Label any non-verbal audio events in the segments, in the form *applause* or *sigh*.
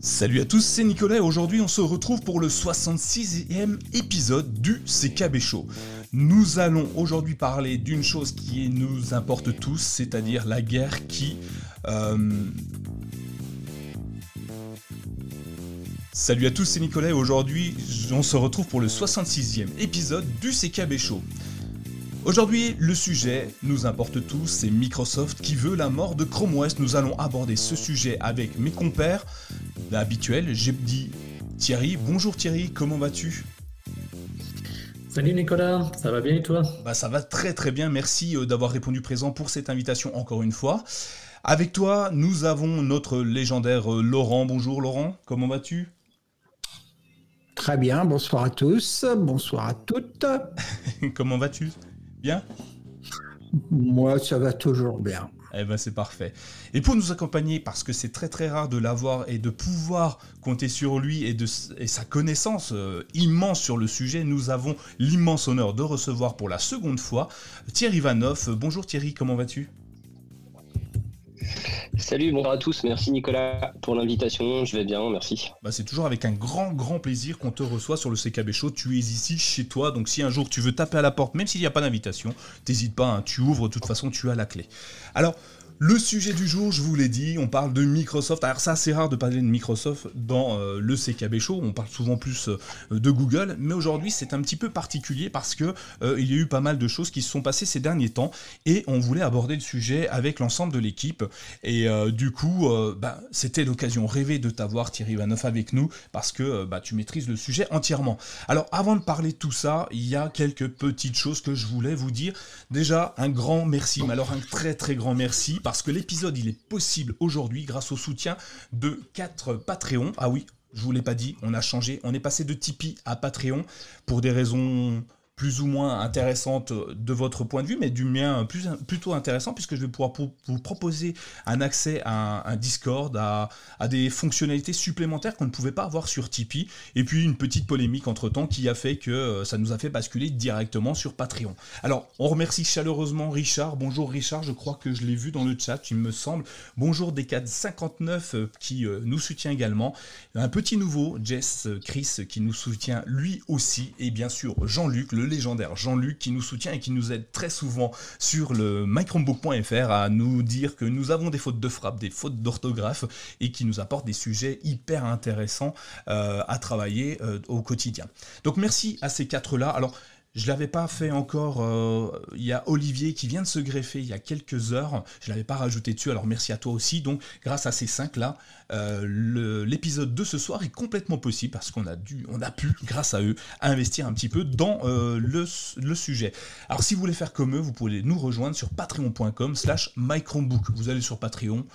Salut à tous, c'est Nicolas aujourd'hui on se retrouve pour le 66e épisode du CKB Show. Nous allons aujourd'hui parler d'une chose qui nous importe tous, c'est-à-dire la guerre qui... Euh, Salut à tous, c'est Nicolas et aujourd'hui on se retrouve pour le 66e épisode du CKB Show. Aujourd'hui, le sujet nous importe tous, c'est Microsoft qui veut la mort de Chrome OS. Nous allons aborder ce sujet avec mes compères habituels. J'ai dit Thierry. Bonjour Thierry, comment vas-tu? Salut Nicolas, ça va bien et toi? Bah ça va très très bien, merci euh, d'avoir répondu présent pour cette invitation encore une fois. Avec toi, nous avons notre légendaire euh, Laurent. Bonjour Laurent, comment vas-tu? Très bien, bonsoir à tous, bonsoir à toutes. *laughs* comment vas-tu? Bien? Moi, ça va toujours bien. Eh ben c'est parfait. Et pour nous accompagner, parce que c'est très très rare de l'avoir et de pouvoir compter sur lui et, de, et sa connaissance euh, immense sur le sujet, nous avons l'immense honneur de recevoir pour la seconde fois Thierry Vanoff. Bonjour Thierry, comment vas-tu? Salut, bonjour à tous. Merci Nicolas pour l'invitation. Je vais bien, merci. Bah, c'est toujours avec un grand, grand plaisir qu'on te reçoit sur le CKB Show. Tu es ici chez toi, donc si un jour tu veux taper à la porte, même s'il n'y a pas d'invitation, t'hésites pas, hein. tu ouvres, de toute façon tu as la clé. Alors, le sujet du jour, je vous l'ai dit, on parle de Microsoft. Alors ça, c'est rare de parler de Microsoft dans euh, le CKB Show. On parle souvent plus euh, de Google, mais aujourd'hui, c'est un petit peu particulier parce que euh, il y a eu pas mal de choses qui se sont passées ces derniers temps et on voulait aborder le sujet avec l'ensemble de l'équipe. Et du coup, bah, c'était l'occasion rêvée de t'avoir Thierry Vanoff avec nous parce que bah, tu maîtrises le sujet entièrement. Alors, avant de parler de tout ça, il y a quelques petites choses que je voulais vous dire. Déjà, un grand merci, mais alors un très très grand merci que l'épisode il est possible aujourd'hui grâce au soutien de 4 Patreons. Ah oui, je vous l'ai pas dit, on a changé, on est passé de Tipeee à Patreon pour des raisons plus ou moins intéressante de votre point de vue, mais du mien plus, plutôt intéressant, puisque je vais pouvoir vous proposer un accès à un, Discord, à, des fonctionnalités supplémentaires qu'on ne pouvait pas avoir sur Tipeee, et puis une petite polémique entre-temps qui a fait que euh, ça nous a fait basculer directement sur Patreon. Alors, on remercie chaleureusement Richard. Bonjour Richard, je crois que je l'ai vu dans le chat, il me semble. Bonjour Decad59 euh, qui euh, nous soutient également. Un petit nouveau, Jess Chris, qui nous soutient lui aussi, et bien sûr Jean-Luc, le Jean-Luc qui nous soutient et qui nous aide très souvent sur le microbook.fr à nous dire que nous avons des fautes de frappe, des fautes d'orthographe et qui nous apporte des sujets hyper intéressants euh, à travailler euh, au quotidien. Donc merci à ces quatre-là. Alors je l'avais pas fait encore. Euh, il y a Olivier qui vient de se greffer il y a quelques heures. Je l'avais pas rajouté dessus. Alors merci à toi aussi. Donc grâce à ces cinq là, euh, l'épisode de ce soir est complètement possible parce qu'on a dû, on a pu, grâce à eux, investir un petit peu dans euh, le, sujet. Alors si vous voulez faire comme eux, vous pouvez nous rejoindre sur patreon.com/slash mychromebook. Vous allez sur Patreon,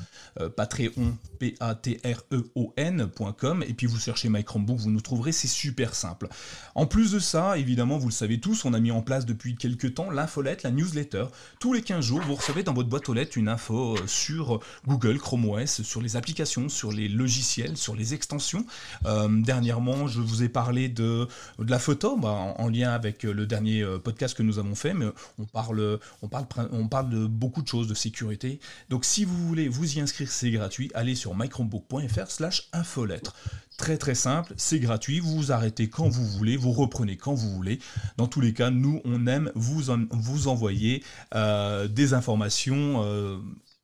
Patreon p a t r e o n.com et puis vous cherchez mychromebook, vous nous trouverez. C'est super simple. En plus de ça, évidemment, vous le savez on a mis en place depuis quelques temps l'infolette, la newsletter. Tous les 15 jours, vous recevez dans votre boîte aux lettres une info euh, sur Google, Chrome OS, sur les applications, sur les logiciels, sur les extensions. Euh, dernièrement, je vous ai parlé de, la photo, bah, en, lien avec euh, le dernier podcast que nous avons fait, mais on parle, on parle, on parle de beaucoup de choses, de sécurité. Donc si vous voulez vous y inscrire, c'est gratuit. Allez sur microbook.fr slash infolettre. Très très simple, c'est gratuit, vous arrêtez quand vous voulez, vous reprenez quand vous voulez. Dans tous les cas, nous, on aime vous, vous envoyer euh, des informations euh,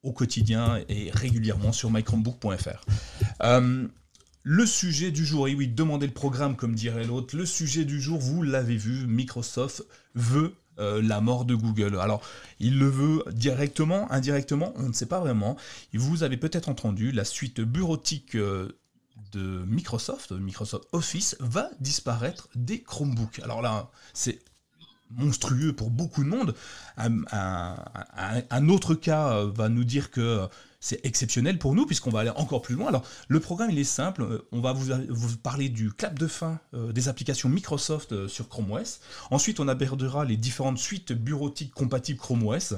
au quotidien et régulièrement sur mychromebook.fr. Euh, le sujet du jour, et oui, demandez le programme comme dirait l'autre, le sujet du jour, vous l'avez vu, Microsoft veut la mort de Google. Alors, il le veut directement, indirectement, on ne sait pas vraiment. Vous avez peut-être entendu la suite bureautique de Microsoft, Microsoft Office, va disparaître des Chromebooks. Alors là, c'est monstrueux pour beaucoup de monde. Un, autre cas euh, va nous dire que c'est exceptionnel pour nous puisqu'on va aller encore plus loin. Alors le programme il est simple, on va vous, parler du clap de fin euh, des applications Microsoft euh, sur Chrome OS. Ensuite on abordera les différentes suites bureautiques compatibles Chrome OS.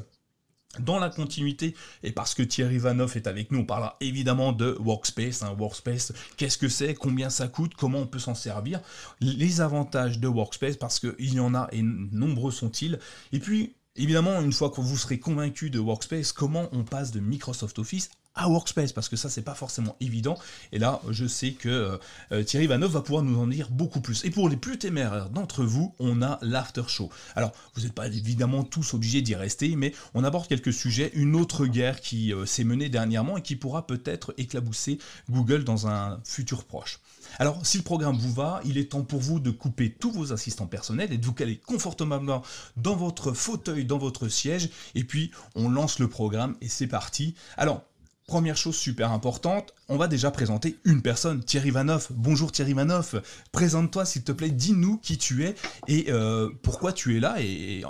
Dans la continuité, et parce que Thierry Vanoff est avec nous, on parlera évidemment de Workspace. Hein. Workspace, qu'est-ce que c'est? Combien ça coûte? Comment on peut s'en servir? Les avantages de Workspace, parce qu'il y en a et nombreux sont-ils? Et puis, évidemment, une fois que vous serez convaincu de Workspace, comment on passe de Microsoft Office à Workspace parce que ça c'est pas forcément évident. Et là je sais que euh, Thierry Vanov va pouvoir nous en dire beaucoup plus. Et pour les plus téméraires d'entre vous on a l'after show. Alors vous n'êtes pas évidemment tous obligés d'y rester mais on aborde quelques sujets. Une autre guerre qui euh, s'est menée dernièrement et qui pourra peut-être éclabousser Google dans un futur proche. Alors, si le programme vous va, il est temps pour vous de couper tous vos assistants personnels. Et de vous caler confortablement dans votre fauteuil, dans votre siège, et puis on lance le programme et c'est parti. Alors, Première chose super importante, on va déjà présenter une personne, Thierry Vanoff. Bonjour Thierry Vanoff, présente-toi s'il te plaît, dis-nous qui tu es et euh, pourquoi tu es là et,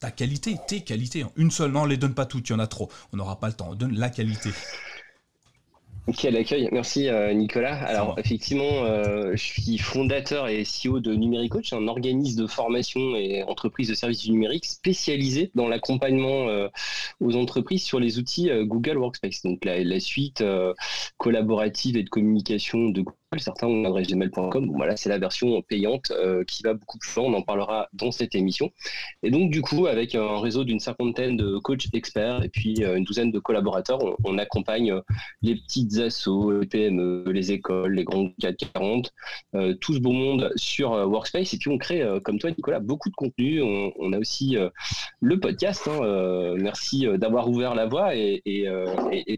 ta qualité, tes qualités. Une seule, non, on les donne pas toutes, il y en a trop, on n'aura pas le temps, on donne la qualité. Quel accueil, merci euh, Nicolas. Alors effectivement, euh, je suis fondateur et CEO de Numéricoach, un organisme de formation et entreprise de services du numérique spécialisé dans l'accompagnement euh, aux entreprises sur les outils Google Workspace, donc la, la suite collaborative et de communication de Google certains ont adresse gmail.com. voilà, c'est la version payante euh, qui va beaucoup plus loin. On en parlera dans cette émission. Et donc, du coup, avec un réseau d'une cinquantaine de coachs experts et puis euh, une douzaine de collaborateurs, on, accompagne euh, les petites assos, les PME, les écoles, les grands 440, tout ce beau monde sur Workspace. Et puis, on crée, comme toi, Nicolas, beaucoup de contenu. On, a aussi le podcast. Hein, merci d'avoir ouvert la voie et,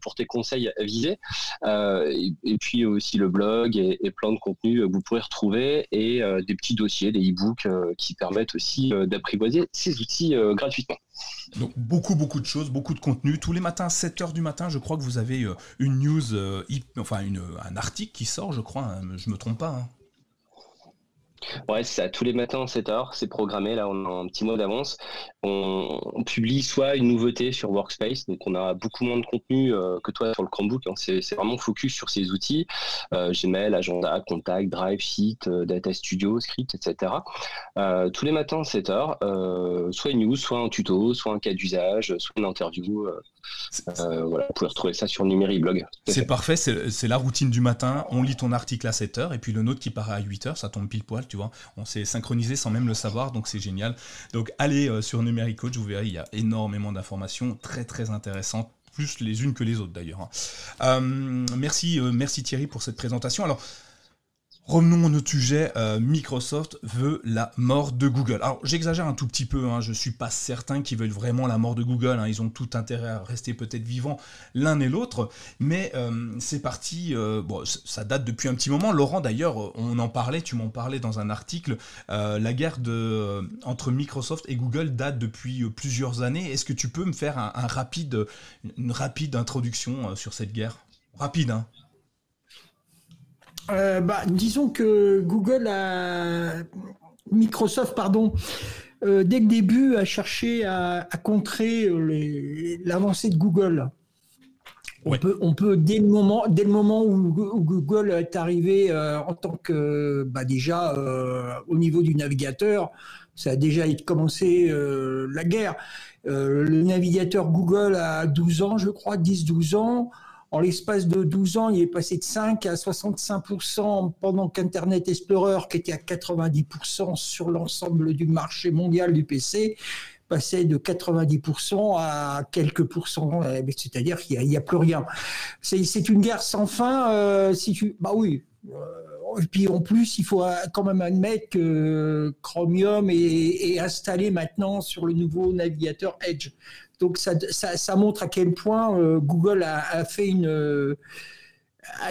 pour tes conseils visés. Et, et, puis aussi le blog et, plein de contenus que vous pourrez retrouver et euh, des petits dossiers, des e-books euh, qui permettent aussi euh, d'apprivoiser ces outils gratuitement. Donc beaucoup beaucoup de choses, beaucoup de contenu. Tous les matins, 7h du matin, je crois que vous avez une news, enfin un article qui sort, je crois, hein, je me trompe pas. Hein. Ouais, c'est ça. Tous les matins, 7 heures, c'est programmé. Là, on a un petit mot d'avance. On, publie soit une nouveauté sur Workspace, donc on a beaucoup moins de contenu euh, que toi sur le Chromebook. Hein. C'est vraiment focus sur ces outils euh, Gmail, Agenda, Contact, Drive, Sheet, euh, Data Studio, Script, etc. tous les matins, 7 heures, soit une news, soit un tuto, soit un cas d'usage, soit une interview. Voilà, vous pouvez retrouver ça sur Numérique Blog. C'est parfait, c'est la routine du matin. On lit ton article à 7 heures et puis le nôtre qui paraît à 8 heures, ça tombe pile poil tu vois. On s'est synchronisé sans même le savoir, donc c'est génial. Donc allez euh, sur Numérique Coach, vous verrez, il y a énormément d'informations très très intéressantes plus les unes que les autres d'ailleurs. Hein. Euh, merci, euh, merci Thierry pour cette présentation. Alors, Revenons à notre sujet, euh, Microsoft veut la mort de Google. Alors j'exagère un tout petit peu, hein, je suis pas certain qu'ils veulent vraiment la mort de Google, hein. ils ont tout intérêt à rester peut-être vivants l'un et l'autre, mais euh, c'est parti, euh, bon, ça date depuis un petit moment. Laurent d'ailleurs, on en parlait, tu m'en parlais dans un article, la guerre entre Microsoft et Google date depuis plusieurs années. Est-ce que tu peux me faire une rapide introduction sur cette guerre? Rapide, hein euh, bah, disons que Google a. Microsoft, pardon, euh, dès le début, a cherché à, contrer l'avancée de Google. On, peut, on peut, dès le moment, dès le moment où, Google est arrivé euh, en tant que, bah déjà, au niveau du navigateur, ça a déjà commencé la guerre. le navigateur Google a 12 ans, je crois, 10-12 ans. En l'espace de 12 ans, il est passé de 5 à 65% pendant qu'Internet Explorer, qui était à 90% sur l'ensemble du marché mondial du PC, passait de 90% à quelques pourcents, euh, c'est-à-dire qu'il n'y a, plus rien. C'est une guerre sans fin. Euh, bah oui. Euh, et puis en plus, il faut quand même admettre que Chromium est installé maintenant sur le nouveau navigateur Edge. Donc ça, montre à quel point euh, Google a, fait une euh,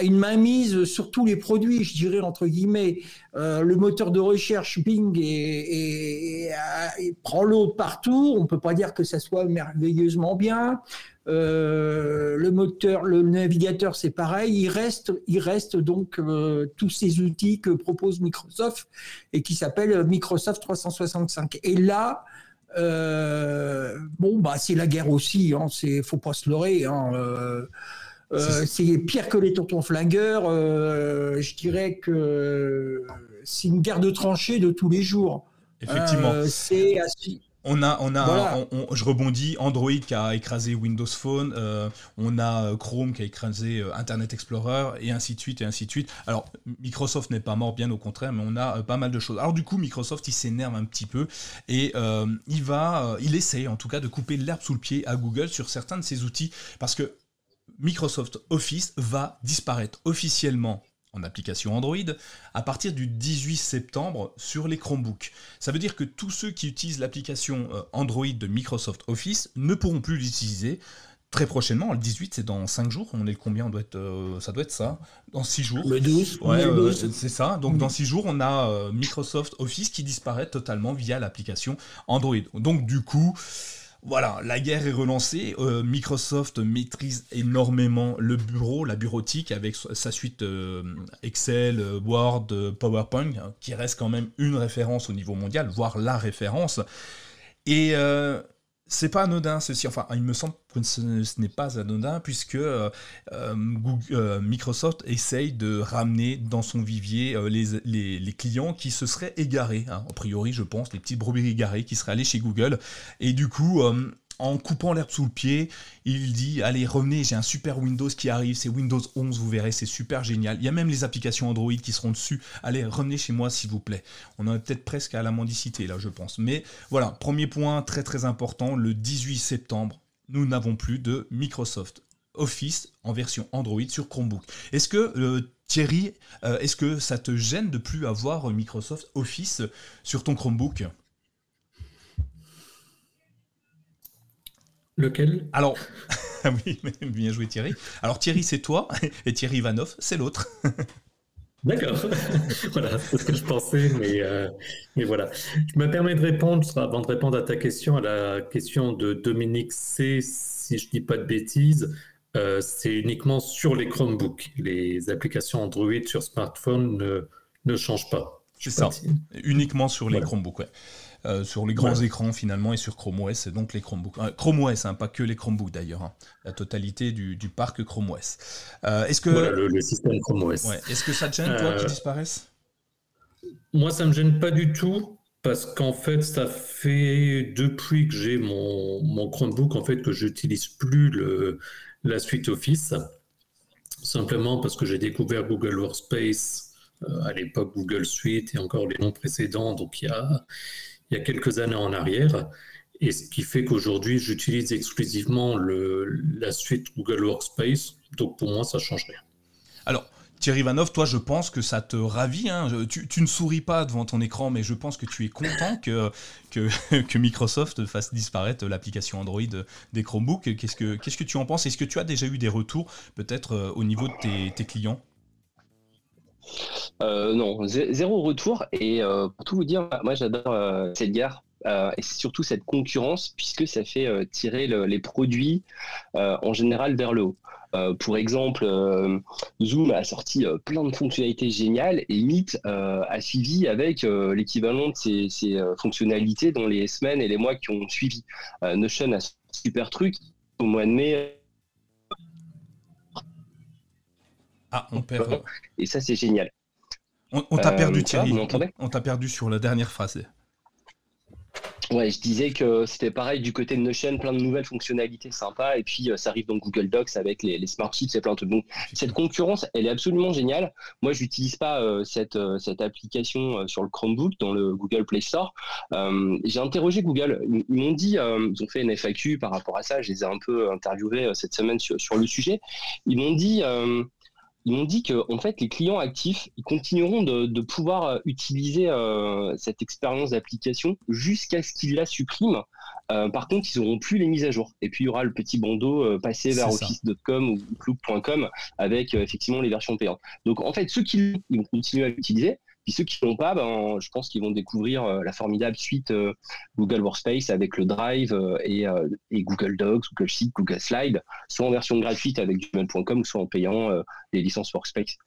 une mainmise sur tous les produits, je dirais entre guillemets. Euh, le moteur de recherche Bing prend l'eau partout. On peut pas dire que ça soit merveilleusement bien. le moteur, le navigateur, c'est pareil. Il reste, il reste donc tous ces outils que propose Microsoft et qui s'appellent Microsoft 365. Et là, euh, bon, bah, c'est la guerre aussi, hein, c'est, faut pas se leurrer. Hein, euh, euh, c'est pire que les tontons flingueurs. je dirais que c'est une guerre de tranchées de tous les jours. Effectivement. c'est On a, on a, je rebondis, Android qui a écrasé Windows Phone, euh, on a euh, Chrome qui a écrasé euh, Internet Explorer, et ainsi de suite, et ainsi de suite. Alors, Microsoft n'est pas mort, bien au contraire, mais on a pas mal de choses. Alors, du coup, Microsoft, il s'énerve un petit peu, et il va, il essaye en tout cas de couper l'herbe sous le pied à Google sur certains de ses outils, parce que Microsoft Office va disparaître officiellement en application Android à partir du 18 septembre sur les Chromebooks. Ça veut dire que tous ceux qui utilisent l'application euh, Android de Microsoft Office ne pourront plus l'utiliser très prochainement. Le 18, c'est dans 5 jours. On est le combien? On doit être, euh, Ça doit être ça. Dans 6 jours. Le 12. Ouais, euh, c'est ça. Donc dans 6 jours, on a Microsoft Office qui disparaît totalement via l'application Android. Donc du coup, voilà, la guerre est relancée. Euh, Microsoft maîtrise énormément le bureau, la bureautique, avec sa suite euh, Excel, euh, Word, PowerPoint, hein, qui reste quand même une référence au niveau mondial, voire la référence. Et c'est pas anodin ceci, enfin il me semble que ce, n'est pas anodin puisque euh, euh, euh, Microsoft essaye de ramener dans son vivier les, clients qui se seraient égarés, hein. a priori je pense, les petits brebis égarés qui seraient allés chez Google, et du coup en coupant l'herbe sous le pied, il dit allez revenez, j'ai un super Windows qui arrive, c'est Windows 11, vous verrez, c'est super génial. Il y a même les applications Android qui seront dessus. Allez revenez chez moi s'il vous plaît. On en est peut-être presque à la mendicité là, je pense. Mais voilà, premier point très très important, le 18 septembre, nous n'avons plus de Microsoft Office en version Android sur Chromebook. Est-ce que euh, Thierry, euh, est-ce que ça te gêne de plus avoir Microsoft Office sur ton Chromebook? Lequel? Alors, *laughs* ah oui, *laughs* bien joué Thierry. Alors Thierry, c'est toi, *laughs* et Thierry Ivanov, c'est l'autre. D'accord. voilà, c'est ce que je pensais, mais, euh, mais voilà. Je me permets de répondre, avant de répondre à ta question, à la question de Dominique C, si je ne dis pas de bêtises, euh, c'est uniquement sur les Chromebooks. Les applications Android sur smartphone ne, ne changent pas. C'est ça, uniquement sur les Chromebooks, ouais. Euh, sur les grands écrans finalement et sur Chrome OS, et donc les Chromebooks. Euh, Chrome OS, hein, pas que les Chromebooks d'ailleurs, hein. la totalité du, parc Chrome OS. Euh, est-ce que le, système Chrome OS. Est-ce que ça te gêne toi qu'ils disparaissent Moi, ça me gêne pas du tout parce qu'en fait, ça fait depuis que j'ai mon, mon, Chromebook en fait que j'utilise plus le, la suite Office, simplement parce que j'ai découvert Google Workspace à l'époque Google Suite et encore les noms précédents, donc il y a il y a quelques années en arrière. Et ce qui fait qu'aujourd'hui, j'utilise exclusivement le, la suite Google Workspace. Donc pour moi, ça change rien. Alors, Thierry Vanov, toi, je pense que ça te ravit. Hein. Tu, ne souris pas devant ton écran, mais je pense que tu es content que, *laughs* Microsoft fasse disparaître l'application Android des Chromebooks. Qu'est-ce que, tu en penses? Est-ce que tu as déjà eu des retours, peut-être euh, au niveau de tes clients? Euh, non, zéro retour. Et euh, pour tout vous dire, moi j'adore euh, cette guerre. et surtout cette concurrence, puisque ça fait tirer les produits en général vers le haut. pour exemple, Zoom a sorti plein de fonctionnalités géniales et Meet a suivi avec l'équivalent de ces, ces fonctionnalités dans les semaines et les mois qui ont suivi. Notion a super truc au mois de mai ah, on perd. *laughs* Et ça, c'est génial. On, t'a perdu, euh, Thierry. on t'a perdu sur la dernière phrase. Ouais, je disais que c'était pareil du côté de Notion, plein de nouvelles fonctionnalités sympas, et puis euh, ça arrive dans Google Docs avec les, smart sheets et plein de trucs. Donc cette concurrence, elle est absolument géniale. Moi, je n'utilise pas euh, cette, cette application sur le Chromebook, dans le Google Play Store. J'ai interrogé Google. Ils, m'ont dit, ils ont fait une FAQ par rapport à ça. Je les ai un peu interviewés cette semaine sur, sur le sujet. Ils m'ont dit ils m'ont dit que en fait les clients actifs ils continueront de, pouvoir euh, utiliser euh, cette expérience d'application jusqu'à ce qu'ils la suppriment. Euh, par contre, ils n'auront plus les mises à jour. Et puis il y aura le petit bandeau passé vers office.com ou cloud.com avec effectivement les versions payantes. Donc en fait, ceux qui vont continuer à l'utiliser, puis ceux qui ne l'ont pas, ben, je pense qu'ils vont découvrir euh, la formidable suite euh, Google Workspace avec le Drive euh, et, Google Docs, Google Sheets, Google Slides, soit en version gratuite avec gmail.com, soit en payant les licences Workspace.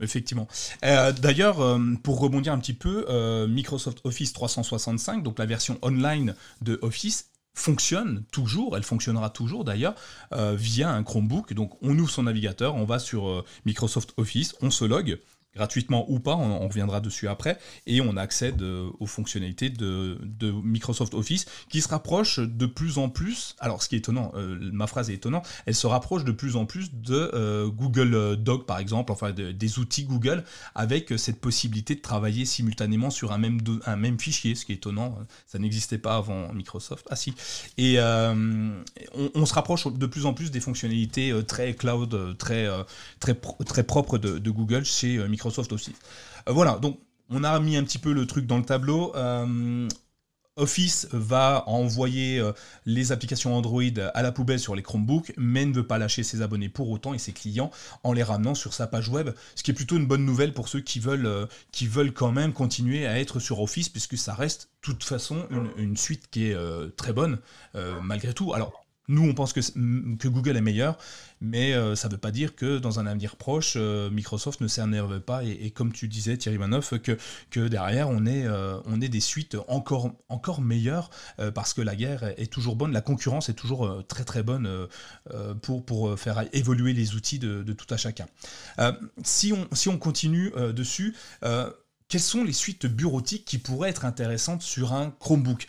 Effectivement. D'ailleurs, pour rebondir un petit peu, Microsoft Office 365, donc la version online de Office, fonctionne toujours, elle fonctionnera toujours d'ailleurs, via un Chromebook. Donc on ouvre son navigateur, on va sur Microsoft Office, on se log, gratuitement ou pas, on, reviendra dessus après, et on accède euh, aux fonctionnalités de, Microsoft Office qui se rapproche de plus en plus, alors ce qui est étonnant, euh, ma phrase est étonnante, elle se rapproche de plus en plus de euh, Google Doc par exemple, enfin des outils Google, avec cette possibilité de travailler simultanément sur un même, un même fichier, ce qui est étonnant, ça n'existait pas avant Microsoft, ah si, et on, se rapproche de plus en plus des fonctionnalités très cloud, très, très, très propres de, de Google chez Microsoft Microsoft aussi. Euh, voilà, donc on a mis un petit peu le truc dans le tableau. Euh, Office va envoyer euh, les applications Android à la poubelle sur les Chromebooks, mais ne veut pas lâcher ses abonnés pour autant et ses clients en les ramenant sur sa page web, ce qui est plutôt une bonne nouvelle pour ceux qui veulent, qui veulent quand même continuer à être sur Office, puisque ça reste toute façon une, suite qui est très bonne malgré tout. Alors nous, on pense que, Google est meilleur, mais euh, ça ne veut pas dire que dans un avenir proche, euh, Microsoft ne s'énerve pas. Et, comme tu disais, Thierry Manoff, que, derrière, euh, on est des suites encore, meilleures parce que la guerre est, toujours bonne, la concurrence est toujours très très bonne pour, faire évoluer les outils de, tout à chacun. si, on, continue dessus, quelles sont les suites bureautiques qui pourraient être intéressantes sur un Chromebook?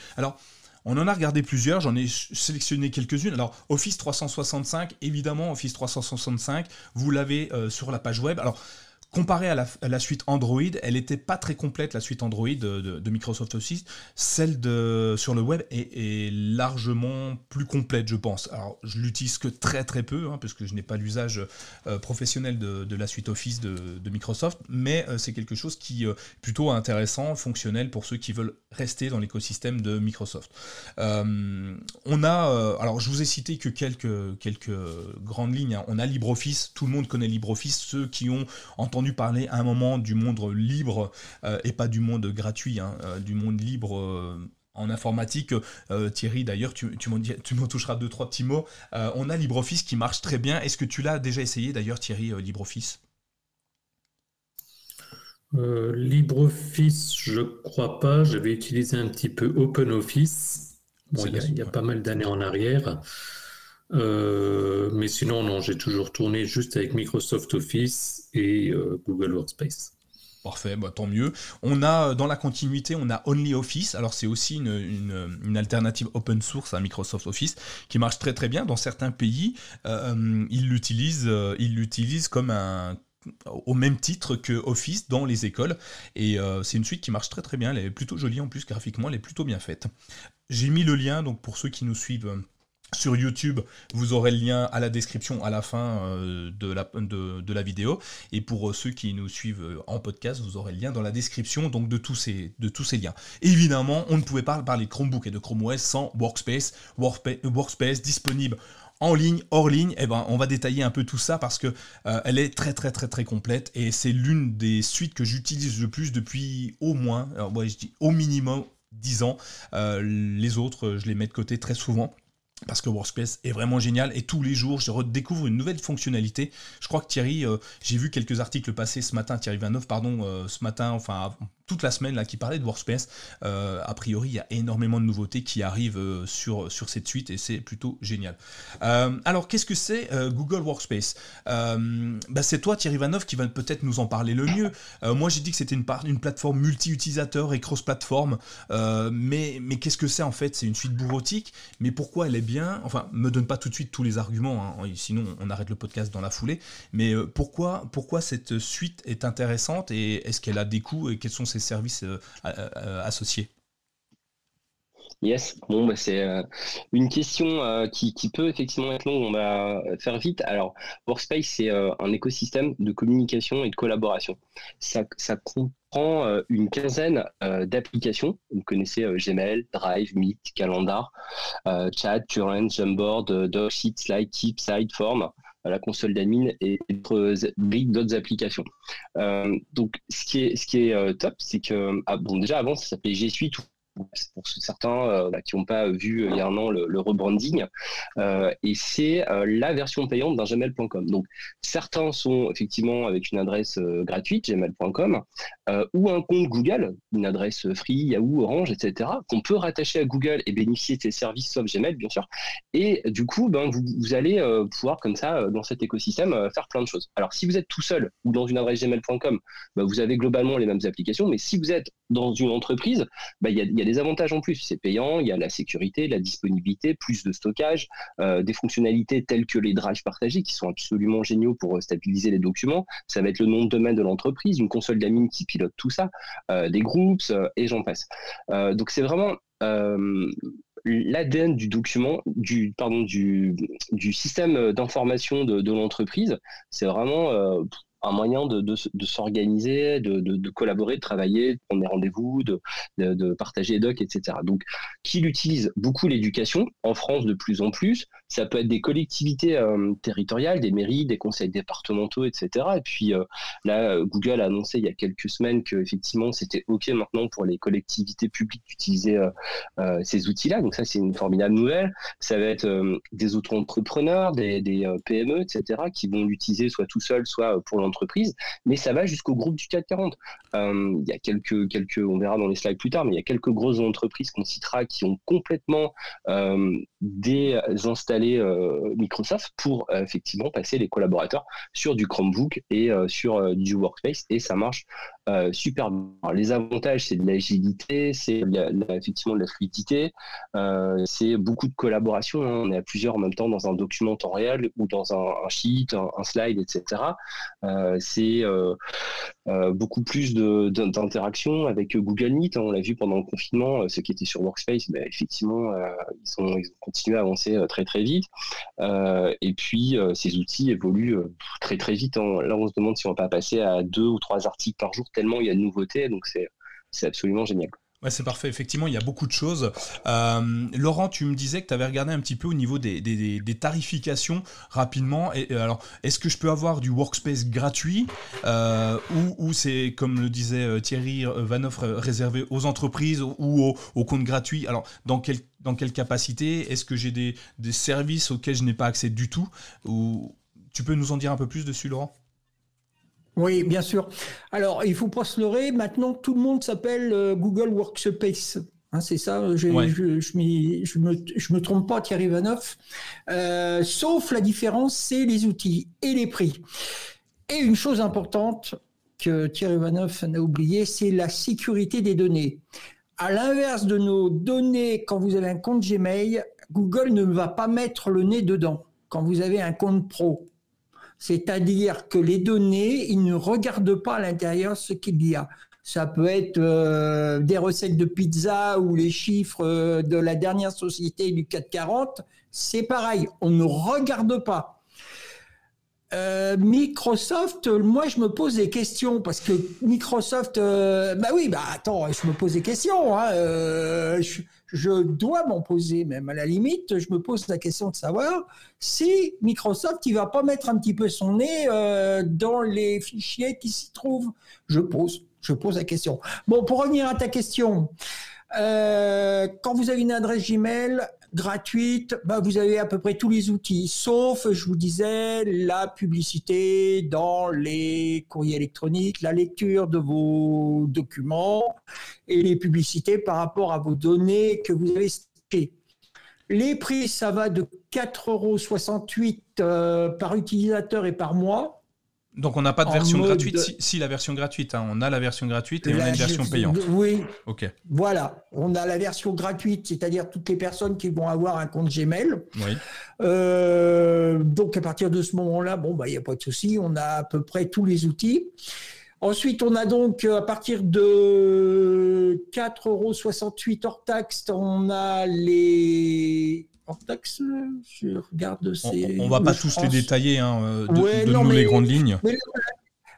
On en a regardé plusieurs, j'en ai sélectionné quelques-unes. Alors, Office 365, évidemment, Office 365, vous l'avez euh, sur la page web. Alors, Comparé à la, suite Android, elle n'était pas très complète, la suite Android de, Microsoft Office. Celle sur le web est, largement plus complète, je pense. Alors, je l'utilise que très très peu, hein, parce que je n'ai pas l'usage euh, professionnel de, la suite Office de, Microsoft, mais euh, c'est quelque chose qui est euh, plutôt intéressant, fonctionnel pour ceux qui veulent rester dans l'écosystème de Microsoft. on a, alors je vous ai cité que quelques, quelques grandes lignes. Hein. On a LibreOffice, tout le monde connaît LibreOffice, ceux qui ont entendu parler à un moment du monde libre euh, et pas du monde gratuit, hein, euh, du monde libre euh, en informatique. Thierry, d'ailleurs, tu, tu m'en toucheras deux, trois petits mots. on a LibreOffice qui marche très bien. Est-ce que tu l'as déjà essayé, d'ailleurs, Thierry, LibreOffice? LibreOffice, je crois pas. J'avais utilisé un petit peu OpenOffice. Bon, il y, a pas mal d'années en arrière. Mais sinon, non, j'ai toujours tourné juste avec Microsoft Office euh, Google Workspace. Parfait, bah, tant mieux. On a dans la continuité, on a OnlyOffice. Alors c'est aussi une, alternative open source à Microsoft Office qui marche très très bien dans certains pays. Euh, ils l'utilisent, ils l'utilisent comme un au même titre que Office dans les écoles et c'est une suite qui marche très très bien. Elle est plutôt jolie en plus graphiquement, elle est plutôt bien faite. J'ai mis le lien donc pour ceux qui nous suivent sur YouTube, vous aurez le lien à la description à la fin euh, de, la, vidéo. Et pour euh, ceux qui nous suivent euh, en podcast, vous aurez le lien dans la description donc de, tous ces, de tous ces liens. Évidemment, on ne pouvait pas parler de Chromebook et de Chrome OS sans Workspace. Workspace, disponible en ligne, hors ligne, eh ben, on va détailler un peu tout ça parce que elle est très très très très complète et c'est l'une des suites que j'utilise le plus depuis au moins, moi je dis au minimum 10 ans. les autres, je les mets de côté très souvent parce que Workspace est vraiment génial et tous les jours je redécouvre une nouvelle fonctionnalité. Je crois que Thierry, euh, j'ai vu quelques articles passer ce matin, Thierry 29, pardon, euh, ce matin, enfin toute la semaine là qui parlait de Workspace. Euh, a priori, il y a énormément de nouveautés qui arrivent euh, sur, sur cette suite et c'est plutôt génial. Euh, alors, qu'est-ce que c'est Google Workspace? Bah, C'est toi, Thierry Vanov, qui va peut-être nous en parler le mieux. moi, j'ai dit que c'était une, une plateforme multi-utilisateur et cross-plateforme, mais, mais qu'est-ce que c'est en fait? C'est une suite bureautique, mais pourquoi elle est bien? Enfin, me donne pas tout de suite tous les arguments, hein, sinon on arrête le podcast dans la foulée. Mais pourquoi, pourquoi cette suite est intéressante et est-ce qu'elle a des coûts et quels sont ses services euh, euh, associés Yes, bon, bah, c'est euh, une question qui, peut effectivement être longue, on va faire vite. Alors, Workspace, c'est un écosystème de communication et de collaboration. Ça, comprend une quinzaine d'applications. Vous connaissez Gmail, Drive, Meet, Calendar, Chat, Current, Jamboard, Docsheet, Slide, Keep, Sideform la console d'admin et d'autres d'autres applications. Euh, donc, ce qui est, ce qui est euh, top, c'est que, ah, bon, déjà avant, ça s'appelait G Suite pour certains euh, bah, qui n'ont pas vu il y un an le, rebranding. et c'est la version payante d'un gmail.com. Donc certains sont effectivement avec une adresse gratuite, gmail.com, ou un compte Google, une adresse free, Yahoo, Orange, etc., qu'on peut rattacher à Google et bénéficier de ces services sauf Gmail, bien sûr. Et du coup, ben, vous, allez pouvoir, comme ça, dans cet écosystème, faire plein de choses. Alors si vous êtes tout seul ou dans une adresse gmail.com, ben, vous avez globalement les mêmes applications, mais si vous êtes dans une entreprise, ben, il y, a, y, a, des avantages en plus. C'est payant, il y a la sécurité, la disponibilité, plus de stockage, euh, des fonctionnalités telles que les drives partagés qui sont absolument géniaux pour euh, stabiliser les documents. Ça va être le nom de domaine de l'entreprise, une console d'amine qui pilote tout ça, euh, des groupes et j'en passe. donc c'est vraiment l'ADN du document, du, pardon, du, système d'information de, de l'entreprise, c'est vraiment un moyen de, de, s'organiser, de, de, collaborer, de travailler, de prendre des rendez-vous, de, partager les docs, etc. Donc, qui utilise beaucoup l'éducation, en France de plus en plus, ça peut être des collectivités euh, territoriales, des mairies, des conseils départementaux, etc. Et puis euh, là, Google a annoncé il y a quelques semaines qu'effectivement, c'était OK maintenant pour les collectivités publiques d'utiliser euh, ces outils-là. Donc ça, c'est une formidable nouvelle. Ça va être des auto-entrepreneurs, des, des PME, etc., qui vont l'utiliser soit tout seul, soit pour l'entreprise entreprise, mais ça va jusqu'au groupe du CAC 40. Euh, il y a quelques, quelques, on verra dans les slides plus tard, mais il y a quelques grosses entreprises qu'on citera qui ont complètement euh, euh, Microsoft pour effectivement passer les collaborateurs sur du Chromebook et sur du Workspace, et ça marche super bien. les avantages, c'est de l'agilité, c'est effectivement de la fluidité, c'est beaucoup de collaboration. Hein. On est à plusieurs en même temps dans un document en temps réel ou dans un, sheet, un, slide, etc. Euh, c'est euh, euh, beaucoup plus d'interaction avec Google Meet. Hein. on l'a vu pendant le confinement, ceux qui étaient sur Workspace, ben, effectivement, ils, ont continué à avancer très très vite. et puis, ces outils évoluent très très vite. Hein. Là, on se demande si on va pas passer à deux ou trois articles par jour, tellement il y a de nouveautés. Donc, c'est absolument génial. Ouais, c'est parfait. Effectivement, il y a beaucoup de choses. Euh, Laurent, tu me disais que tu avais regardé un petit peu au niveau des, des, tarifications rapidement. Et, alors, est-ce que je peux avoir du workspace gratuit euh, ou, c'est, comme le disait euh, Thierry Vanoff, réservé aux entreprises ou aux, aux comptes gratuits? Alors, dans quel, dans quelle capacité? Est-ce que j'ai des, des services auxquels je n'ai pas accès du tout? Ou... Tu peux nous en dire un peu plus dessus, Laurent? Oui, bien sûr. Alors, il faut pas se leurrer. Maintenant, tout le monde s'appelle euh, Google Workspace. Hein, c'est ça, je, je, je, me, je, me, trompe pas, Thierry Vanoff. Euh, sauf la différence, c'est les outils et les prix. Et une chose importante que Thierry Vanoff a oublié, c'est la sécurité des données. À l'inverse de nos données, quand vous avez un compte Gmail, Google ne va pas mettre le nez dedans. Quand vous avez un compte pro, c'est-à-dire que les données, ils ne regardent pas à l'intérieur ce qu'il y a. Ça peut être euh, des recettes de pizza ou les chiffres euh, de la dernière société du 440. C'est pareil, on ne regarde pas. Euh, Microsoft, moi je me pose des questions parce que Microsoft, bah oui, bah attends, je me pose des questions. Hein, je dois m'en poser même. À la limite, je me pose la question de savoir si Microsoft il va pas mettre un petit peu son nez euh, dans les fichiers qui s'y trouvent. Je pose, je pose la question. Bon, pour revenir à ta question, euh, quand vous avez une adresse Gmail, gratuite, bah, vous avez à peu près tous les outils, sauf, je vous disais, la publicité dans les courriers électroniques, la lecture de vos documents et les publicités par rapport à vos données que vous avez stockées. Les prix, ça va de 4,68 euros euh, par utilisateur et par mois donc on n'a pas de version gratuite. Si, la version gratuite, hein. on a la version gratuite et on a une version payante. Oui. Ok. Voilà, on a la version gratuite, c'est-à-dire toutes les personnes qui vont avoir un compte Gmail. Oui. Euh, donc à partir de ce moment-là, bon bah il n'y a pas de souci, on a à peu près tous les outils. Ensuite, on a donc à partir de 4,68 euros hors taxe, on a les je regarde ces. On, ne va pas tous les détailler, hein, euh, de, nous les grandes lignes.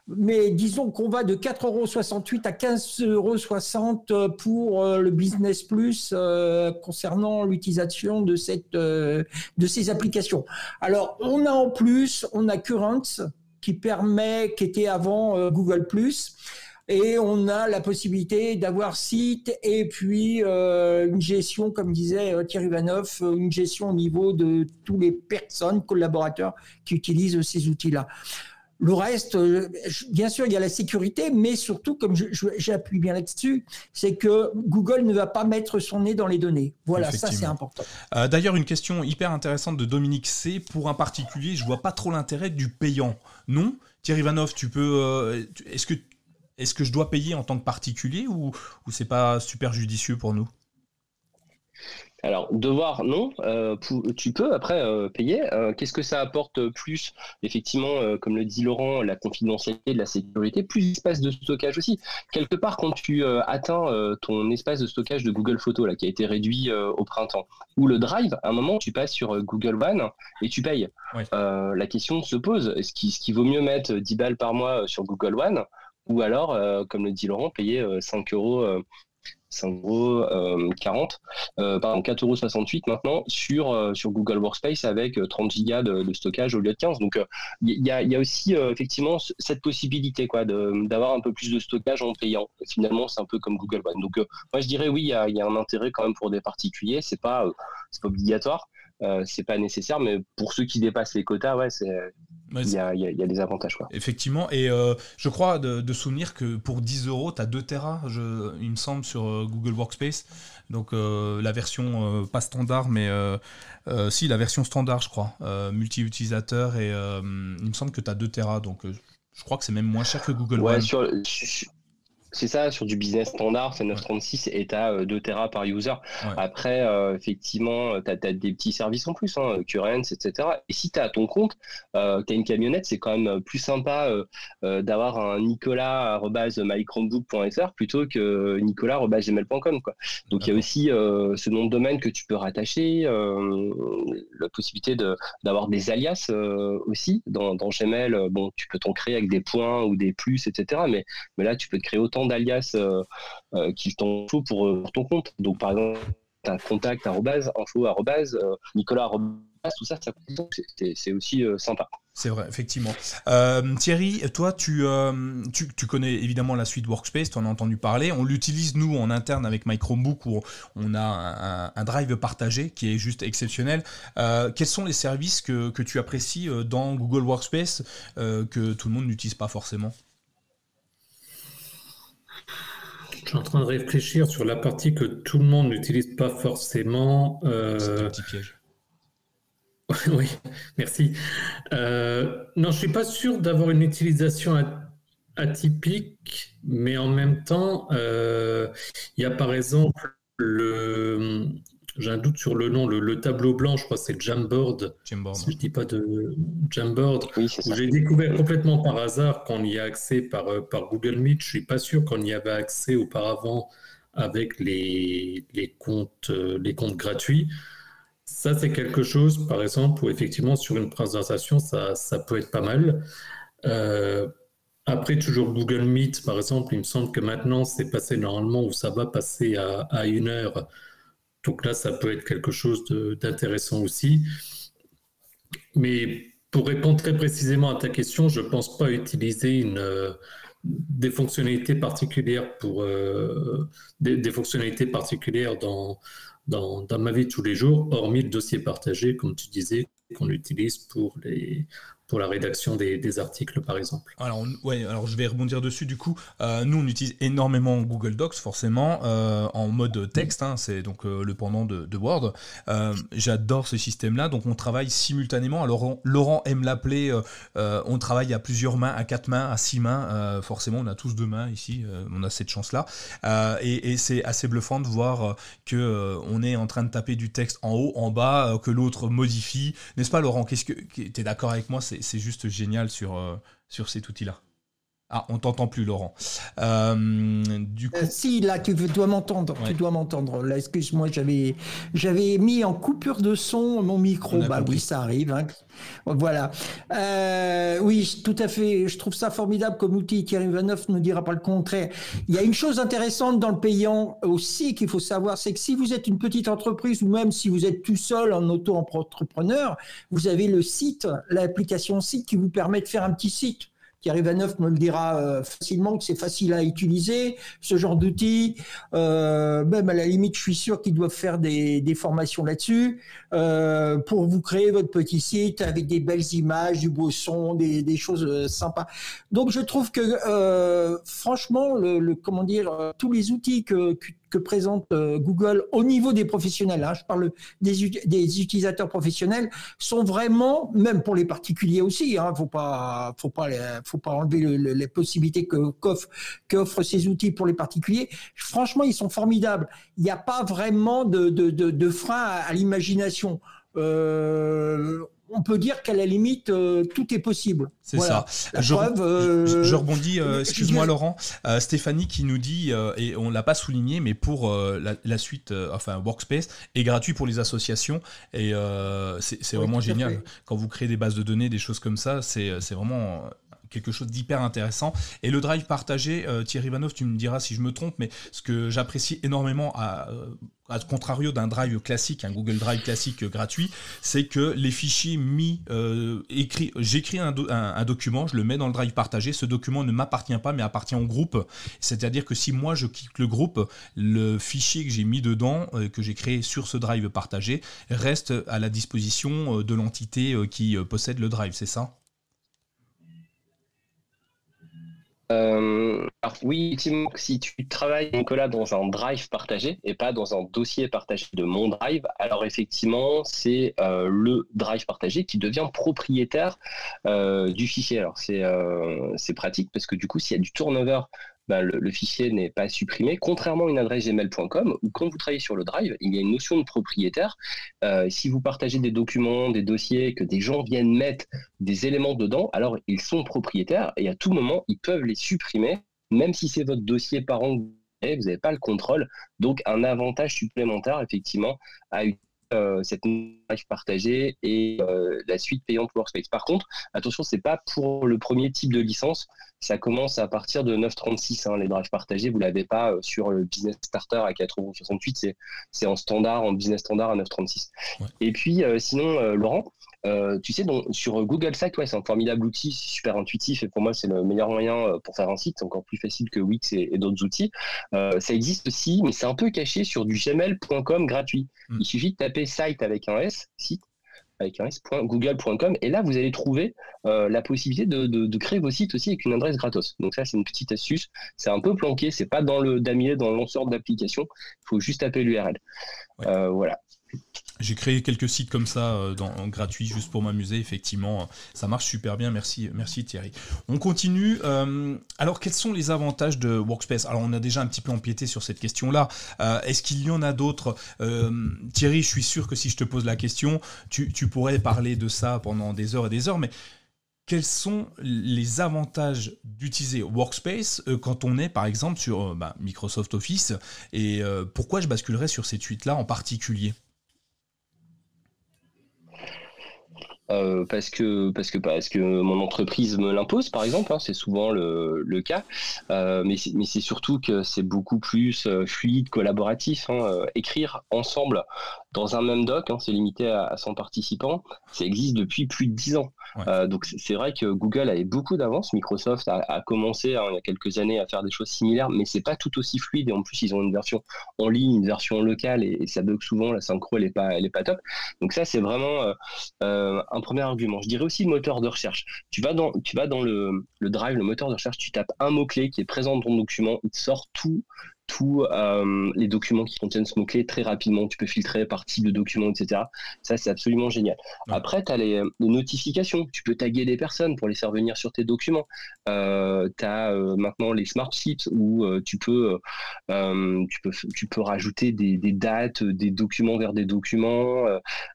Mais, disons qu'on va de 4,68 à 15,60 pour euh, le Business Plus euh, concernant l'utilisation de, cette, de ces applications. Alors, on a en plus, on a Currents qui permet, qui était avant Google Plus. Et on a la possibilité d'avoir site et puis euh, une gestion, comme disait euh, Thierry Vanoff, euh, une gestion au niveau de tous les personnes, collaborateurs qui utilisent ces outils-là. Le reste, bien sûr, il y a la sécurité, mais surtout, comme j'appuie bien là-dessus, c'est que Google ne va pas mettre son nez dans les données. Voilà, ça c'est important. D'ailleurs, une question hyper intéressante de Dominique C. Pour un particulier, je vois pas trop l'intérêt du payant. Non Thierry Vanoff, tu peux. Est-ce que est-ce que je dois payer en tant que particulier ou, ou c'est pas super judicieux pour nous? Alors, devoir, non. Euh, tu peux après euh, payer. Euh, qu'est-ce que ça apporte plus? Effectivement, comme le dit Laurent, la confidentialité, la sécurité, plus d'espace de stockage aussi. Quelque part, quand tu atteins ton espace de stockage de Google Photos, là, qui a été réduit au printemps, ou le Drive, à un moment, tu passes sur Google One et tu payes. la question se pose est-ce qu'il vaut mieux mettre 10 balles par mois sur Google One ou alors, euh, comme le dit Laurent, payer 5 euh, euros 5 euros 40, euh, pardon, 4,68 euros maintenant sur, sur Google Workspace avec 30 gigas de, stockage au lieu de 15. Donc il y, a, aussi effectivement cette possibilité quoi, d'avoir un peu plus de stockage en payant. Finalement, c'est un peu comme Google One. Donc moi je dirais oui, il y a, y a, un intérêt quand même pour des particuliers. C'est pas, c'est pas obligatoire. C'est pas nécessaire, mais pour ceux qui dépassent les quotas, ouais, c'est il y, a, des avantages. Quoi. Effectivement, et euh, je crois de, souvenir que pour 10 euros, tu as 2 Tera, il me semble, sur euh, Google Workspace. Donc euh, la version pas standard, mais si, la version standard, je crois, multi-utilisateur, et il me semble que tu as 2 Tera, donc je crois que c'est même moins cher que Google ouais, Sur, c'est ça, sur du business standard, c'est 936 et tu as 2 Tera par user. Après, euh, effectivement, tu as, des petits services en plus, hein, Currents, etc. Et si tu as ton compte, euh, tu as une camionnette, c'est quand même plus sympa euh, d'avoir un nicolas.mychromebook.fr plutôt que nicolas.gmail.com. Donc il y a aussi ce nom de domaine que tu peux rattacher, la possibilité d'avoir des alias aussi dans, dans, Gmail. Bon, tu peux t'en créer avec des points ou des plus, etc. Mais, mais là, tu peux te créer autant d'alias euh, euh, qu'il t'en faut pour, euh, pour, ton compte. Donc, par exemple, as contact, arrobase, info, Nicolas, tout ça, c'est aussi sympa. C'est vrai, effectivement. Thierry, toi, tu, connais évidemment la suite Workspace, tu en as entendu parler. On l'utilise, nous, en interne avec My Chromebook, où on a un, un drive partagé qui est juste exceptionnel. quels sont les services que tu apprécies dans Google Workspace que tout le monde n'utilise pas forcément Je suis en train de réfléchir sur la partie que tout le monde n'utilise pas forcément. Euh... C'est un petit piège. *laughs* oui, merci. Euh, non, je ne suis pas sûr d'avoir une utilisation atypique, mais en même temps, euh, il y a par exemple le, j'ai un doute sur le nom, le, tableau blanc, je crois que c'est Jamboard. Jamboard. Si je dis pas de Jamboard. Oui, où j'ai découvert complètement par hasard qu'on y a accès par, euh, par Google Meet. Je suis pas sûr qu'on y avait accès auparavant avec les, les, comptes, euh, les comptes gratuits. Ça, c'est quelque chose, par exemple, où effectivement, sur une présentation, ça, ça peut être pas mal. Euh, après, toujours Google Meet, par exemple, il me semble que maintenant, c'est passé normalement où ça va passer à, à une heure donc là, ça peut être quelque chose d'intéressant aussi. Mais pour répondre très précisément à ta question, je ne pense pas utiliser euh, des fonctionnalités particulières pour euh, des, fonctionnalités particulières dans, dans, dans, ma vie de tous les jours, hormis le dossier partagé, comme tu disais, qu'on utilise pour les, pour la rédaction des, articles, par exemple. Alors, ouais, alors je vais rebondir dessus. Du coup, euh, nous, on utilise énormément Google Docs, forcément, euh, en mode texte. Hein, c'est donc euh, le pendant de, Word. J'adore ce système-là. Donc, on travaille simultanément. Alors, Laurent aime l'appeler. on travaille à plusieurs mains, à quatre mains, à six mains. forcément, on a tous deux mains ici. on a cette chance-là. et, et c'est assez bluffant de voir que on est en train de taper du texte en haut, en bas, que l'autre modifie. N'est-ce pas, Laurent? Qu'est-ce que tu es d'accord avec moi? C'est juste génial sur, euh, sur cet outil-là. Ah, on t'entend plus, Laurent. Euh, du coup... Euh, si, là, tu dois m'entendre. Tu dois m'entendre. Là, excuse-moi, j'avais, j'avais mis en coupure de son mon micro. Bah oui, ça arrive. Hein. Voilà. oui, tout à fait. Je trouve ça formidable comme outil. Thierry Vanoff ne dira pas le contraire. Il y a une chose intéressante dans le payant aussi qu'il faut savoir, c'est que si vous êtes une petite entreprise ou même si vous êtes tout seul en auto-entrepreneur, vous avez le site, l'application site qui vous permet de faire un petit site Thierry Vanoff me le dira facilement que c'est facile à utiliser, ce genre d'outils. même à la limite, je suis sûr qu'ils doivent faire des, formations là-dessus pour vous créer votre petit site avec des belles images, du beau son, des, choses sympas. Donc je trouve que franchement, le, le, comment dire, tous les outils que, que présente euh, Google au niveau des professionnels, hein, je parle des, utilisateurs professionnels, sont vraiment, même pour les particuliers aussi, hein, faut pas, faut pas, faut pas enlever les possibilités que qu'offrent ces outils pour les particuliers. Franchement, ils sont formidables. Il n'y a pas vraiment de, frein à, l'imagination. Euh, on peut dire qu'à la limite, euh, tout est possible. C'est ça. Je, euh, rebondis, euh, *laughs* excuse-moi Laurent, Stéphanie qui nous dit, et on l'a pas souligné, mais pour la, suite, enfin Workspace, est gratuit pour les associations, et c'est vraiment génial. Quand vous créez des bases de données, des choses comme ça, c'est vraiment quelque chose d'hyper intéressant. Et le drive partagé, euh, Thierry Vanov, tu me diras si je me trompe, mais ce que j'apprécie énormément à, à contrario d'un drive classique, un Google Drive classique gratuit, c'est que les fichiers mis, euh, écrit, j'écris un, document, je le mets dans le drive partagé, ce document ne m'appartient pas mais appartient au groupe. C'est-à-dire que si moi je quitte le groupe, le fichier que j'ai mis dedans, euh, que j'ai créé sur ce drive partagé, reste à la disposition de l'entité qui possède le drive, c'est ça? Euh, alors oui, effectivement, si tu travailles dans un drive partagé et pas dans un dossier partagé de mon drive, alors effectivement c'est euh, le drive partagé qui devient propriétaire euh, du fichier. Alors c'est pratique parce que du coup s'il y a du turnover bah, le, fichier n'est pas supprimé, contrairement à une adresse gmail.com où quand vous travaillez sur le drive, il y a une notion de propriétaire. Euh, si vous partagez des documents, des dossiers, que des gens viennent mettre des éléments dedans, alors ils sont propriétaires et à tout moment, ils peuvent les supprimer, même si c'est votre dossier parent vous n'avez pas le contrôle. Donc un avantage supplémentaire, effectivement, à utiliser euh, cette live partagée et euh, la suite payante Workspace. Par contre, attention, c'est pas pour le premier type de licence. Ça commence à partir de 9.36, hein, les drives partagés. Vous l'avez pas euh, sur le Business Starter à 4,68 C'est en standard, en Business Standard à 9.36. Et puis, sinon, Laurent, euh, tu sais, donc, sur Google Site, ouais, c'est un formidable outil, super intuitif et pour moi, c'est le meilleur moyen euh, pour faire un site. C'est encore plus facile que Wix et, d'autres outils. Euh, ça existe aussi, mais c'est un peu caché sur du gmail.com gratuit. Hmm. Il suffit de taper site avec un S, site avec un s.google.com et là vous allez trouver la possibilité de, créer vos sites aussi avec une adresse gratos. Donc ça c'est une petite astuce, c'est un peu planqué, c'est pas dans le damier, dans le lanceur d'application, il faut juste taper l'URL. voilà. J'ai créé quelques sites comme ça, euh, dans, gratuits, juste pour m'amuser. Effectivement, ça marche super bien. Merci, merci Thierry. On continue. Euh, alors, quels sont les avantages de Workspace? Alors, on a déjà un petit peu empiété sur cette question-là. Euh, est-ce qu'il y en a d'autres? Thierry, je suis sûr que si je te pose la question, tu, pourrais parler de ça pendant des heures et des heures. Mais quels sont les avantages d'utiliser Workspace quand on est par exemple sur bah, Microsoft Office? Et pourquoi je basculerais sur cette suite-là en particulier? Euh, parce que parce que parce que mon entreprise me l'impose par exemple hein, c'est souvent le, le cas. Euh, mais mais c'est surtout que c'est beaucoup plus euh, fluide collaboratif hein, écrire ensemble dans un même doc hein, c'est limité à, à 100 participants ça existe depuis plus de 10 ans donc c'est vrai que Google avait beaucoup d'avance. Microsoft a, commencé il y a quelques années à faire des choses similaires mais c'est pas tout aussi fluide. Et en plus ils ont une version en ligne une version locale et, ça bug souvent. La synchro elle est pas elle est pas top. Donc ça c'est vraiment un premier argument. Je dirais aussi le moteur de recherche. Tu vas dans, tu vas dans le, le drive, le moteur de recherche, tu tapes un mot-clé qui est présent dans ton document, il te sort tout tous euh, les documents qui contiennent ce mot-clé très rapidement. Tu peux filtrer par type de document, etc. Ça, c'est absolument génial. Après, tu as les, notifications. Tu peux taguer des personnes pour les faire venir sur tes documents. Euh, tu as euh, maintenant les smart sheets où tu, peux, tu, peux, tu peux rajouter des, dates, des documents vers des documents,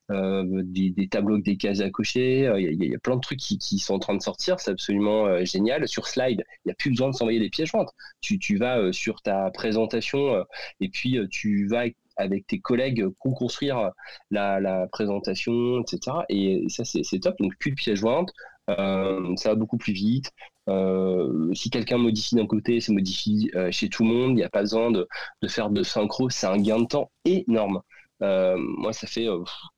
des, tableaux avec des cases à cocher. Il y, a plein de trucs qui, sont en train de sortir. C'est absolument génial. Sur Slide, il n'y a plus besoin de s'envoyer des pièces jointes. Tu, tu vas sur ta présentation euh, et puis euh, tu vas avec tes collègues co-construire la, présentation, etc. Et ça, c'est top. Donc, plus de pièces jointes, euh, ça va beaucoup plus vite. si quelqu'un modifie d'un côté, ça modifie chez tout le monde. Il n'y a pas besoin de, faire de synchro. C'est un gain de temps énorme. Moi, ça fait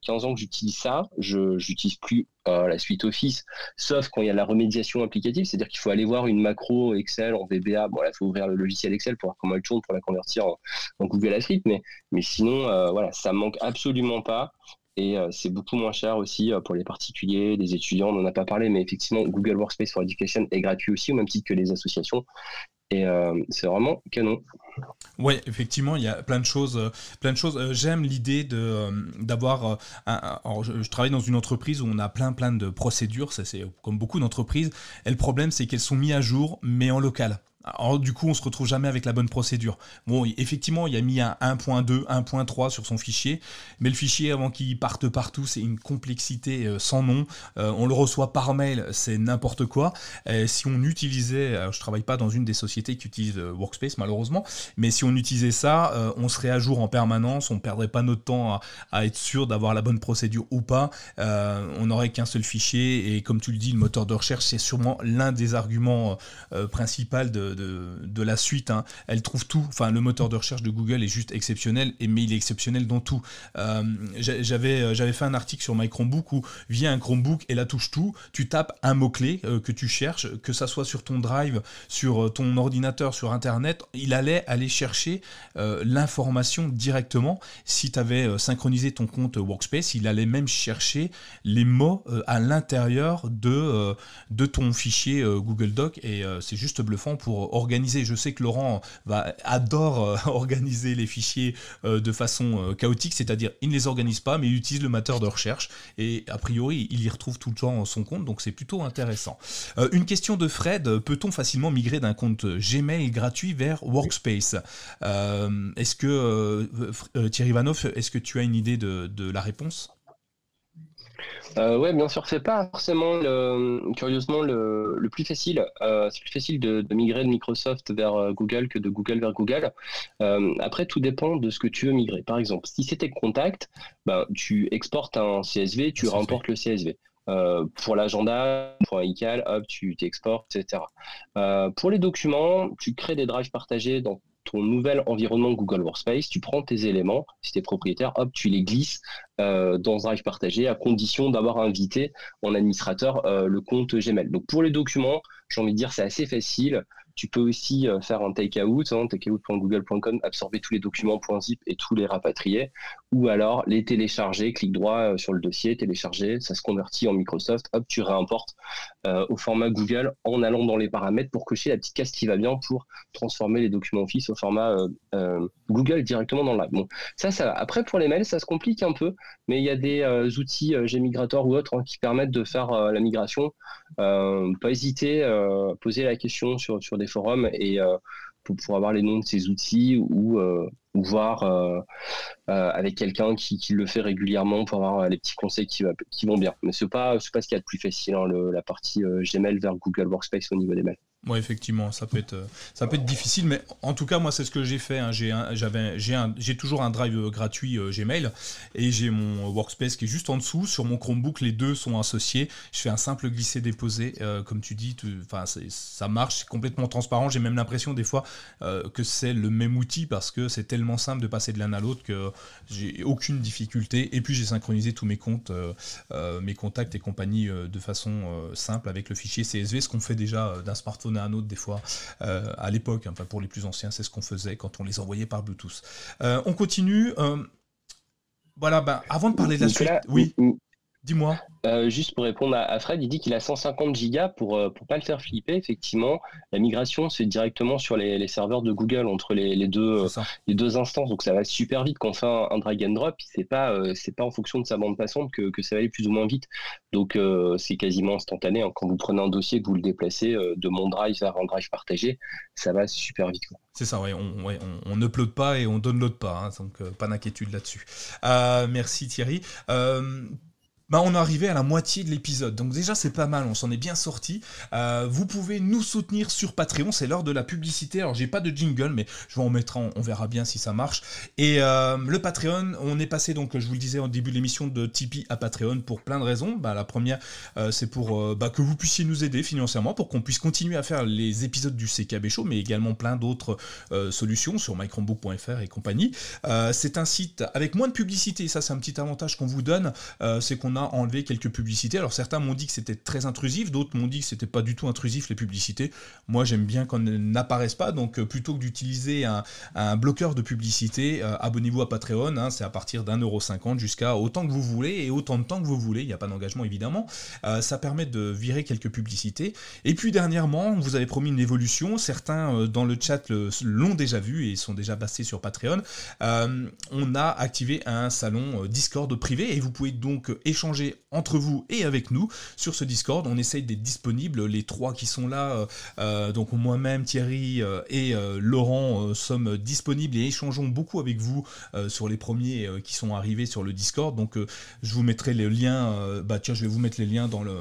15 ans que j'utilise ça. Je n'utilise plus la suite Office, sauf quand il y a la remédiation applicative, c'est-à-dire qu'il faut aller voir une macro Excel en VBA. Bon, là, il faut ouvrir le logiciel Excel pour voir comment elle tourne pour la convertir en, Google Suite, mais, mais sinon, voilà, ça manque absolument pas. Et euh, c'est beaucoup moins cher aussi euh, pour les particuliers, les étudiants, on n'en a pas parlé, mais effectivement, Google Workspace for Education est gratuit aussi, au même titre que les associations. Et euh, c'est vraiment canon. Oui, effectivement, il y a plein de choses. plein de choses. J'aime l'idée de d'avoir. je, travaille dans une entreprise où on a plein plein de procédures. c'est comme beaucoup d'entreprises. Et le problème, c'est qu'elles sont mises à jour, mais en local. Alors, du coup, on se retrouve jamais avec la bonne procédure. Bon, effectivement, il a mis un 1.2, 1.3 sur son fichier, mais le fichier, avant qu'il parte partout, c'est une complexité euh, sans nom. Euh, on le reçoit par mail, c'est n'importe quoi. si on utilisait, je travaille pas dans une des sociétés qui utilise euh, Workspace, malheureusement, mais si on utilisait ça, on serait à jour en permanence, on perdrait pas notre temps à, être sûr d'avoir la bonne procédure ou pas. on n'aurait qu'un seul fichier, et comme tu le dis, le moteur de recherche, c'est sûrement l'un des arguments principaux de de, la suite. Hein. Elle trouve tout. Enfin, le moteur de recherche de Google est juste exceptionnel, mais il est exceptionnel dans tout. Euh, j'avais, euh, j'avais fait un article sur My Chromebook où, via un Chromebook et la touche tout, tu tapes un mot-clé euh, que tu cherches, que ça soit sur ton drive, sur ton ordinateur, sur Internet, il allait aller chercher l'information directement. Si tu avais synchronisé ton compte Workspace, il allait même chercher les mots à l'intérieur de ton fichier Google Doc, et c'est juste bluffant pour organiser. Je sais que Laurent va, adore euh, *laughs* organiser les fichiers euh, de façon euh, chaotique, c'est-à-dire il ne les organise pas, mais il utilise le moteur de recherche et a priori il y retrouve tout le temps son compte, donc c'est plutôt intéressant. une question de Fred peut-on facilement migrer d'un compte Gmail gratuit vers Workspace? Est-ce que Thierry Vanoff, est-ce que tu as une idée de la réponse? Euh, ouais, bien sûr, c'est pas forcément curieusement le, plus facile. Euh, c'est plus facile de, migrer de Microsoft vers euh, Google que de Google vers Google. Euh, après, tout dépend de ce que tu veux migrer. Par exemple, si c'était Contact, ben, tu exportes un CSV, tu remportes le CSV. pour l'agenda, pour un ICAL, hop, tu t'exportes, etc. pour les documents, tu crées des drives partagés dans ton nouvel environnement Google Workspace, tu prends tes éléments, si tu es propriétaire, hop, tu les glisses euh, dans Drive partagé à condition d'avoir invité en administrateur euh, le compte Gmail. Donc pour les documents, j'ai envie de dire c'est assez facile. Tu peux aussi euh, faire un takeout, hein, takeout.google.com, absorber tous les documents .zip et tous les rapatrier, ou alors les télécharger, clic droit euh, sur le dossier, télécharger, ça se convertit en Microsoft, hop, tu réimportes euh, au format Google en allant dans les paramètres pour cocher la petite case qui va bien pour transformer les documents Office au format Google directement dans le live. Bon, ça, ça, après pour les mails, ça se complique un peu, mais il y a des outils Gmigrator ou autres hein, qui permettent de faire la migration. pas hésiter, poser la question sur, sur des forums et euh, pour, avoir les noms de ces outils ou, euh, voir euh, avec quelqu'un qui, le fait régulièrement pour avoir les petits conseils qui, vont bien. Mais ce n'est pas, pas ce qu'il y a de plus facile, hein, la partie Gmail vers Google Workspace au niveau des mails. Oui, effectivement, ça peut être, ça peut être difficile, mais en tout cas, moi, c'est ce que j'ai fait. Hein. J'ai, j'avais, j'ai, j'ai toujours un drive euh, gratuit euh, Gmail et j'ai mon Workspace qui est juste en dessous. Sur mon Chromebook, les deux sont associés. Je fais un simple glisser-déposer, euh, comme tu dis. Ça marche, c'est complètement transparent. J'ai même l'impression des fois que c'est le même outil parce que c'est tellement simple de passer de l'un à l'autre que j'ai aucune difficulté. Et puis, j'ai synchronisé tous mes comptes, mes contacts et compagnie de façon simple avec le fichier CSV, ce qu'on fait déjà d'un smartphone à un autre des fois euh, à l'époque. Enfin, pour les plus anciens, c'est ce qu'on faisait quand on les envoyait par Bluetooth. Euh, on continue. Euh, voilà, ben, avant de parler de la suite, oui. Dis-moi. Euh, juste pour répondre à, Fred, il dit qu'il a 150 gigas pour ne euh, pas le faire flipper. Effectivement, la migration c'est directement sur les, serveurs de Google entre les, deux les deux instances, donc ça va super vite. Quand on fait un, drag and drop, c'est pas euh, c'est pas en fonction de sa bande passante que, ça va aller plus ou moins vite. Donc c'est quasiment instantané. Hein. Quand vous prenez un dossier que vous le déplacez de mon drive vers un drive partagé, ça va super vite. C'est ça, ouais, on, ouais, on, on upload pas et on download pas, hein, donc pas d'inquiétude là-dessus. merci Thierry bah, on est arrivé à la moitié de l'épisode. Donc déjà, c'est pas mal, on s'en est bien sorti. Euh, vous pouvez nous soutenir sur Patreon, c'est l'heure de la publicité. Alors j'ai pas de jingle, mais je vais en mettre un, on verra bien si ça marche. Et euh, le Patreon, on est passé, donc je vous le disais au début de l'émission, de Tipeee à Patreon pour plein de raisons. Bah, la première, euh, c'est pour bah, que vous puissiez nous aider financièrement, pour qu'on puisse continuer à faire les épisodes du CKB Show, mais également plein d'autres solutions sur mychromebook.fr et compagnie. c'est un site avec moins de publicité, ça c'est un petit avantage qu'on vous donne, c'est qu'on a enlevé quelques publicités. Alors certains m'ont dit que c'était très intrusif, d'autres m'ont dit que c'était pas du tout intrusif les publicités. Moi j'aime bien qu'on n'apparaissent pas, donc euh, plutôt que d'utiliser un, bloqueur de publicité, euh, abonnez-vous à Patreon, hein, c'est à partir d'un euro cinquante jusqu'à autant que vous voulez et autant de temps que vous voulez, il n'y a pas d'engagement évidemment. Euh, ça permet de virer quelques publicités. Et puis dernièrement, vous avez promis une évolution, certains dans le chat l'ont déjà vu et sont déjà passés sur Patreon. on a activé un salon Discord privé et vous pouvez donc échanger changer entre vous et avec nous sur ce Discord. On essaye d'être disponible. Les trois qui sont là, euh, euh, donc moi-même, Thierry euh, et Laurent, sommes disponibles et échangeons beaucoup avec vous sur les premiers qui sont arrivés sur le Discord. Donc je vous mettrai les liens. bah tiens, je vais vous mettre les liens dans le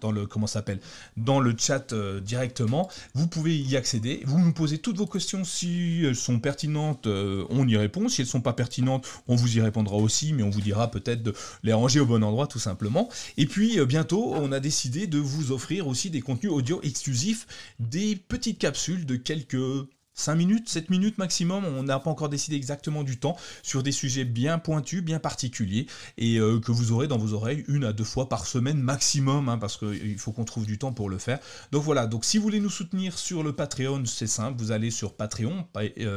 dans le comment s'appelle dans le chat directement. Vous pouvez y accéder. Vous nous posez toutes vos questions si elles sont pertinentes, on y répond. Si elles sont pas pertinentes, on vous y répondra aussi, mais on vous dira peut-être de les ranger au bon endroit tout simplement. Et puis euh, bientôt, on a décidé de vous offrir aussi des contenus audio exclusifs, des petites capsules de quelques 5 minutes, 7 minutes maximum, on n'a pas encore décidé exactement du temps, sur des sujets bien pointus, bien particuliers, et euh, que vous aurez dans vos oreilles une à deux fois par semaine maximum, hein, parce qu'il faut qu'on trouve du temps pour le faire. Donc voilà, donc si vous voulez nous soutenir sur le Patreon, c'est simple, vous allez sur Patreon,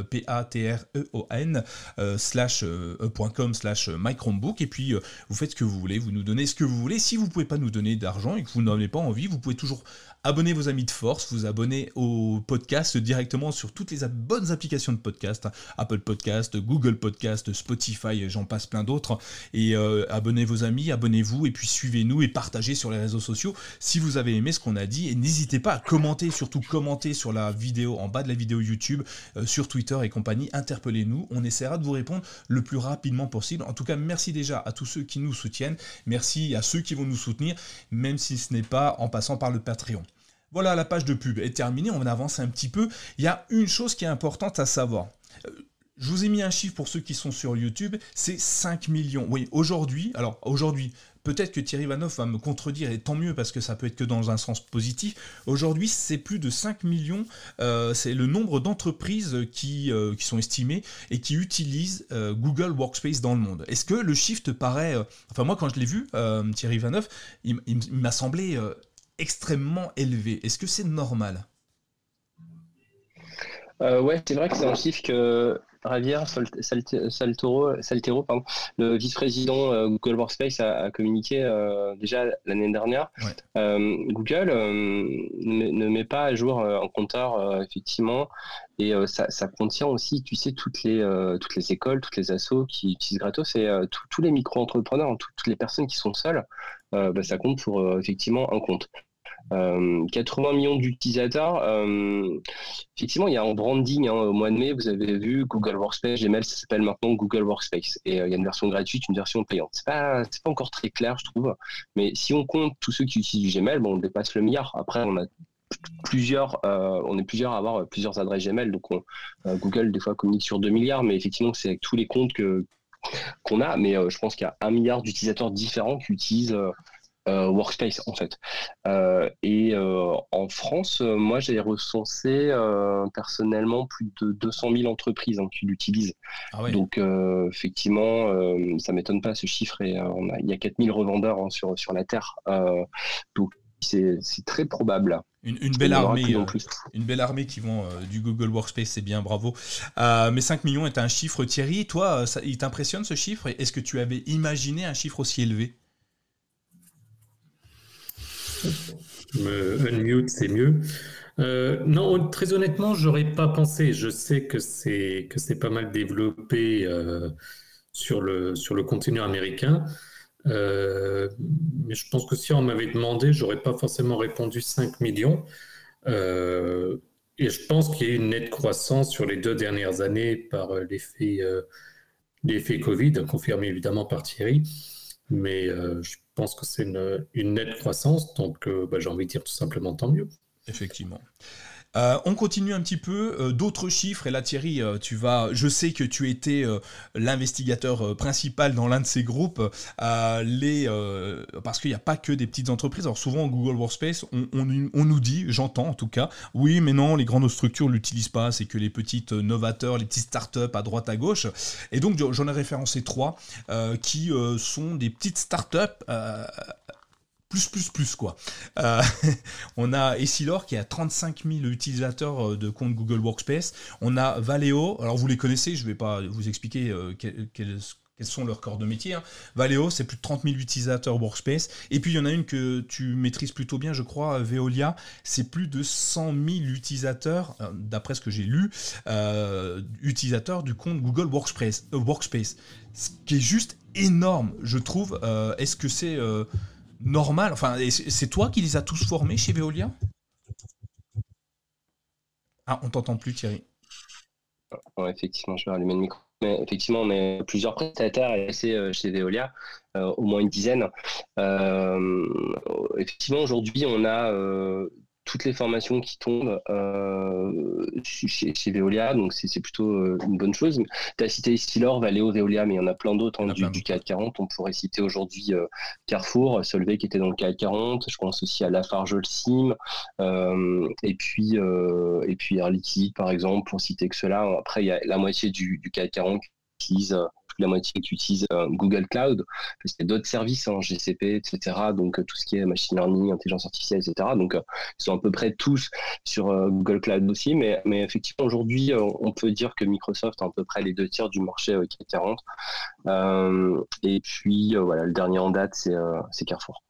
P-A-T-R-E-O-N, euh, slash, euh, .com slash mychromebook, et puis vous faites ce que vous voulez, vous nous donnez ce que vous voulez. Si vous ne pouvez pas nous donner d'argent et que vous n'en avez pas envie, vous pouvez toujours abonner vos amis de force, vous abonner au podcast directement sur toutes les bonnes applications de podcast. Apple Podcast, Google Podcast, Spotify, j'en passe plein d'autres. Et euh, abonnez vos amis, abonnez-vous et puis suivez-nous et partagez sur les réseaux sociaux si vous avez aimé ce qu'on a dit. Et n'hésitez pas à commenter, surtout commenter sur la vidéo, en bas de la vidéo YouTube, euh, sur Twitter et compagnie. Interpellez-nous, on essaiera de vous répondre le plus rapidement possible. En tout cas, merci déjà à tous ceux qui nous soutiennent. Merci à ceux qui vont nous soutenir, même si ce n'est pas en passant par le Patreon. Voilà, la page de pub est terminée, on avance un petit peu. Il y a une chose qui est importante à savoir. Euh, je vous ai mis un chiffre pour ceux qui sont sur YouTube, c'est 5 millions. Oui, aujourd'hui, alors aujourd'hui, peut-être que Thierry Vanoff va me contredire, et tant mieux parce que ça peut être que dans un sens positif. Aujourd'hui, c'est plus de 5 millions, euh, c'est le nombre d'entreprises qui, euh, qui, sont estimées et qui utilisent Google Workspace dans le monde. Est-ce que le chiffre paraît... enfin moi, quand je l'ai vu, Thierry Vanoff, il m'a semblé extrêmement élevé. Est-ce que c'est normal? Euh, Ouais, c'est vrai que c'est un chiffre que Javier Saltero, Saltero pardon, le vice-président euh, Google Workspace, a, communiqué euh, déjà l'année dernière. Google ne, met pas à jour un compteur, effectivement, et ça, contient aussi, tu sais, toutes les, toutes les écoles, toutes les assos qui utilisent gratos, et tous les micro-entrepreneurs, toutes les personnes qui sont seules, bah, ça compte pour effectivement un compte. 80 euh, millions d'utilisateurs. Euh, effectivement, il y a un branding hein, au mois de mai. Vous avez vu Google Workspace, Gmail, ça s'appelle maintenant Google Workspace. Et euh, il y a une version gratuite, une version payante. C'est pas, pas encore très clair, je trouve. Mais si on compte tous ceux qui utilisent du Gmail, on dépasse le milliard. Après, on a plusieurs, on est plusieurs à avoir plusieurs adresses Gmail. Donc, Google, des fois, communique sur 2 milliards. Mais effectivement, c'est avec tous les comptes qu'on a. Mais je pense qu'il y a un milliard d'utilisateurs différents qui utilisent workspace en fait. Euh, et euh, en France, moi j'ai recensé personnellement plus de 200 000 entreprises hein, qui l'utilisent. Ah Donc effectivement, ça m'étonne pas ce chiffre et il y a 4000 revendeurs hein, sur, sur la Terre. donc c'est très probable. Une, belle armée, une belle armée qui vont du Google Workspace, c'est bien, bravo. mais 5 millions est un chiffre, Thierry. Toi, ça, il t'impressionne ce chiffre? Est-ce que tu avais imaginé un chiffre aussi élevé? Me unmute, c'est mieux. Euh, non, très honnêtement, j'aurais pas pensé. Je sais que c'est que c'est pas mal développé euh, sur le sur le continent américain, euh, mais je pense que si on m'avait demandé, j'aurais pas forcément répondu 5 millions. et je pense qu'il y a eu une nette croissance sur les deux dernières années par l'effet l'effet Covid, confirmé évidemment par Thierry. Mais je pense que c'est une, nette croissance, donc bah, j'ai envie de dire tout simplement tant mieux. Effectivement. Euh, on continue un petit peu, euh, d'autres chiffres, et là Thierry, euh, tu vas, je sais que tu étais l'investigateur principal dans l'un de ces groupes, les, parce qu'il n'y a pas que des petites entreprises, alors souvent Google Workspace, on, nous dit, j'entends en tout cas, oui mais non, les grandes structures l'utilisent pas, c'est que les petites novateurs, les petites startups à droite à gauche, et donc j'en ai référencé trois qui sont des petites startups plus, plus, plus, quoi. Euh, *laughs* on a Essilor qui a 35 000 utilisateurs euh, de compte Google Workspace. On a Valeo, alors vous les connaissez, je ne vais pas vous expliquer euh, quels sont leurs corps de métier. Hein. Valeo, c'est plus de 30 000 utilisateurs Workspace. Et puis il y en a une que tu maîtrises plutôt bien, je crois, Veolia, c'est plus de 100 000 utilisateurs, d'après ce que j'ai lu, utilisateurs du compte Google Workspace, Workspace. Ce qui est juste énorme, je trouve. Est-ce que c'est normal Enfin, c'est toi qui les as tous formés chez Veolia? Ah, on t'entend plus, Thierry. effectivement, je vais rallumer le micro. Mais effectivement, on est plusieurs prestataires euh, chez Veolia, euh, au moins une dizaine. Euh, effectivement, aujourd'hui, on a toutes les formations qui tombent euh, chez, Veolia, donc c'est plutôt euh, une bonne chose. Tu as cité Stylor, Valeo, Veolia, mais il y en a plein d'autres hein, du, du 40. On pourrait citer aujourd'hui euh, Carrefour, Solvay qui était dans le CAC 40. Je pense aussi à Lafarge Sim, et puis et puis Air Liquide par exemple, pour citer que cela. Après, il y a la moitié du, du CAC 40 qui utilise la moitié qui utilise euh, Google Cloud, parce qu'il y a d'autres services, en hein, GCP, etc. Donc euh, tout ce qui est machine learning, intelligence artificielle, etc. Donc euh, ils sont à peu près tous sur Google Cloud aussi, mais, mais effectivement aujourd'hui on peut dire que Microsoft a à peu près les deux tiers du marché qui 40. et puis voilà, le dernier en date c'est Carrefour.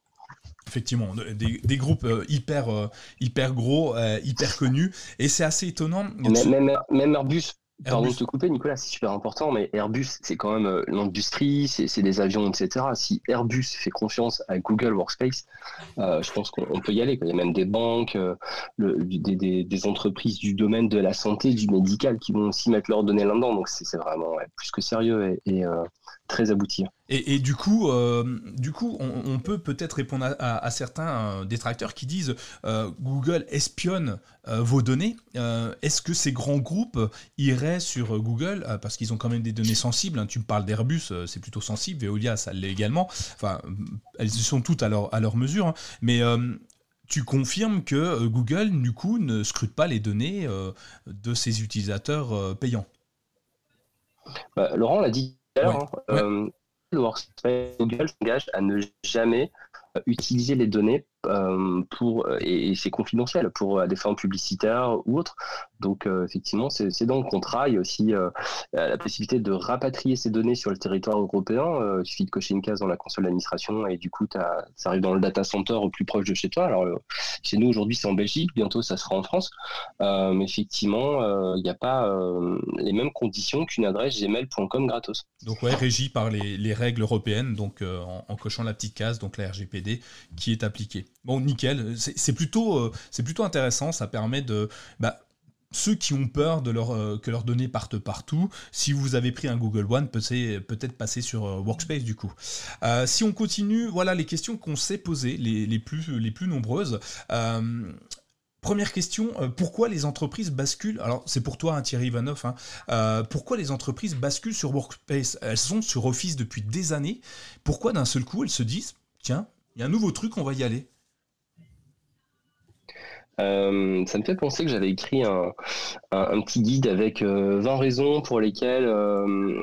Effectivement, des, groupes hyper, hyper gros, hyper connus, et c'est assez étonnant. Même, même, Airbus Pardon de te couper, Nicolas, c'est super important, mais Airbus, c'est quand même euh, l'industrie, c'est des avions, etc. Si Airbus fait confiance à Google Workspace, euh, je pense qu'on peut y aller. Il y a même des banques, euh, des, entreprises du domaine de la santé, du médical, qui vont aussi mettre leurs données là-dedans. Donc c'est vraiment plus que sérieux très abouti. Et, du coup, du coup, on, peut peut-être répondre à, certains détracteurs qui disent Google espionne vos données. Est-ce que ces grands groupes iraient sur euh, Google, euh, parce qu'ils ont quand même des données sensibles. Hein. Tu me parles d'Airbus, euh, c'est plutôt sensible. Veolia, ça l'est également. Enfin, elles sont toutes à leur, à leur mesure. Hein. Mais tu confirmes que Google, du coup, ne scrute pas les données de ses utilisateurs payants. Bah, Laurent l'a dit Hein. Google s'engage à ne jamais utiliser les données euh, pour euh, et, c'est confidentiel pour à des fins publicitaires ou autres. Donc euh, effectivement, c'est dans le contrat. Il y a aussi la possibilité de rapatrier ces données sur le territoire européen. il suffit de cocher une case dans la console d'administration et du coup, ça arrive dans le data center au plus proche de chez toi. Alors chez nous aujourd'hui, c'est en Belgique. Bientôt, ça sera en France. mais effectivement, il n'y a pas les mêmes conditions qu'une adresse gmail.com gratos. Donc ouais, régi par les, règles européennes. Donc en cochant la petite case, donc la RGPD qui est appliquée. Bon, nickel. C'est plutôt, euh, c'est plutôt intéressant. Ça permet de. Bah, ceux qui ont peur euh, que leurs données partent partout, si vous avez pris un Google One, peut-être passer sur euh, Workspace du coup. si on continue, voilà les questions qu'on s'est posées, les, plus, les plus nombreuses. Première question, pourquoi les entreprises basculent? Alors c'est pour toi, hein, Thierry Ivanov. Hein, pourquoi les entreprises basculent sur Workspace? Elles sont sur Office depuis des années. Pourquoi d'un seul coup elles se disent, tiens, il y a un nouveau truc, on va y aller? Euh, ça me fait penser que j'avais écrit un, petit guide avec 20 euh, raisons pour lesquelles euh,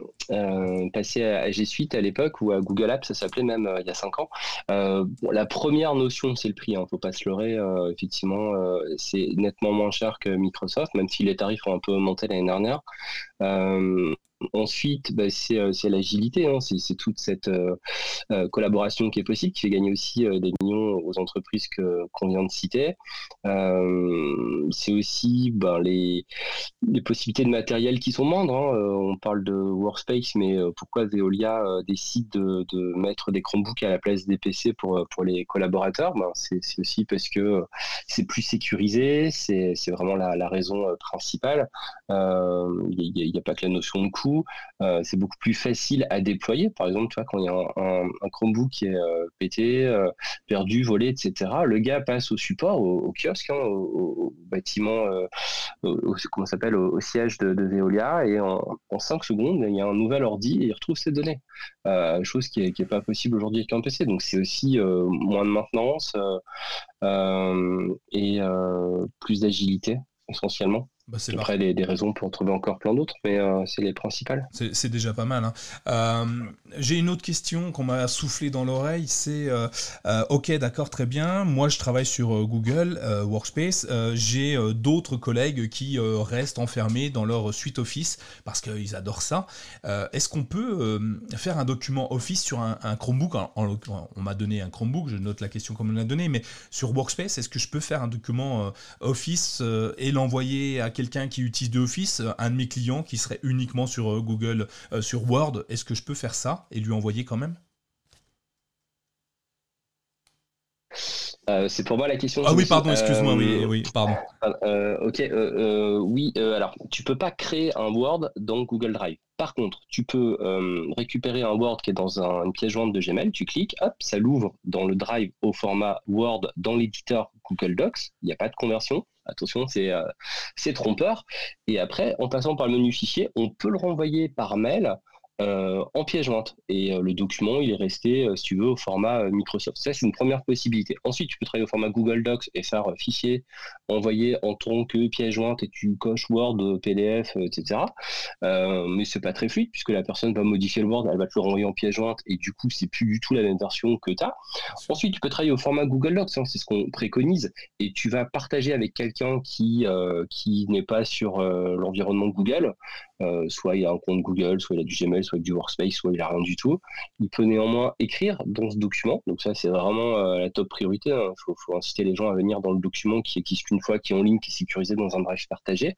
passer à, G Suite à l'époque ou à Google Apps, ça s'appelait même il y a 5 ans. la première notion, c'est le prix, il hein, ne faut pas se leurrer. effectivement, c'est nettement moins cher que Microsoft, même si les tarifs ont un peu augmenté l'année dernière. Ensuite, bah, euh, c'est l'agilité, hein. c'est toute cette euh, euh, collaboration qui est possible, qui fait gagner aussi des millions aux entreprises qu'on vient de citer. c'est aussi ben, les, possibilités de matériel qui sont moindres. Hein. on parle de Workspace, mais pourquoi Veolia décide de, mettre des Chromebooks à la place des PC pour, pour les collaborateurs? Ben, C'est aussi parce que c'est plus sécurisé, c'est vraiment la, la, raison principale. Il n'y a, a, pas que la notion de coût coup, c'est beaucoup plus facile à déployer. Par exemple, tu quand il y a un, Chromebook qui est pété, perdu, volé, etc., le gars passe au support, au, kiosque, hein, au, bâtiment, au, comment s'appelle, au, siège de, Veolia, et en, en 5 secondes, il y a un nouvel ordi et il retrouve ses données. chose qui n'est pas possible aujourd'hui avec un PC. Donc c'est aussi moins de maintenance et plus d'agilité essentiellement. Bah, Après, des, des, raisons pour en trouver encore plein d'autres, mais euh, c'est les principales. C'est déjà pas mal. Hein. Euh, j'ai une autre question qu'on m'a soufflé dans l'oreille, c'est euh, ok, d'accord, très bien. Moi, je travaille sur Google Workspace. J'ai d'autres collègues qui restent enfermés dans leur suite Office parce qu'ils adorent ça. Est-ce qu'on peut faire un document Office sur un, Chromebook? On m'a donné un Chromebook, je note la question comme on l'a donné, mais sur Workspace, est-ce que je peux faire un document Office et l'envoyer à quelqu'un qui utilise de Office, euh, un de mes clients qui serait uniquement sur euh, Google, euh, sur Word, est-ce que je peux faire ça et lui envoyer quand même? C'est pour moi la question. Ah oui, pardon, excuse-moi, oui, oui, pardon. ok, oui, alors tu peux pas créer un Word dans Google Drive. Par contre, tu peux récupérer un Word qui est dans une pièce jointe de Gmail, tu cliques, hop, ça l'ouvre dans le Drive au format Word dans l'éditeur Google Docs, il n'y a pas de conversion. Attention, euh, c'est trompeur. Et après, en passant par le menu fichier, on peut le renvoyer par mail euh, en pièce jointe. Et euh, le document, il est resté, euh, si tu veux, au format Microsoft. Ça, c'est une première possibilité. Ensuite, tu peux travailler au format Google Docs et faire fichier, envoyer en tant que pièce jointe et tu coches Word, PDF, etc. mais c'est pas très fluide puisque la personne va modifier le Word, elle va te le renvoyer en pièce jointe et du coup, c'est plus du tout la même version que tu as. Ensuite, tu peux travailler au format Google Docs, hein, c'est ce qu'on préconise, et tu vas partager avec quelqu'un qui, qui n'est pas sur l'environnement Google euh, soit il a un compte Google, soit il a du Gmail, soit du Workspace, soit il a rien du tout. Il peut néanmoins écrire dans ce document. Donc ça, c'est vraiment euh, la top priorité. Il hein. faut, inciter les gens à venir dans le document qui existe qu'une fois, qui est en ligne, qui est sécurisé dans un drive partagé.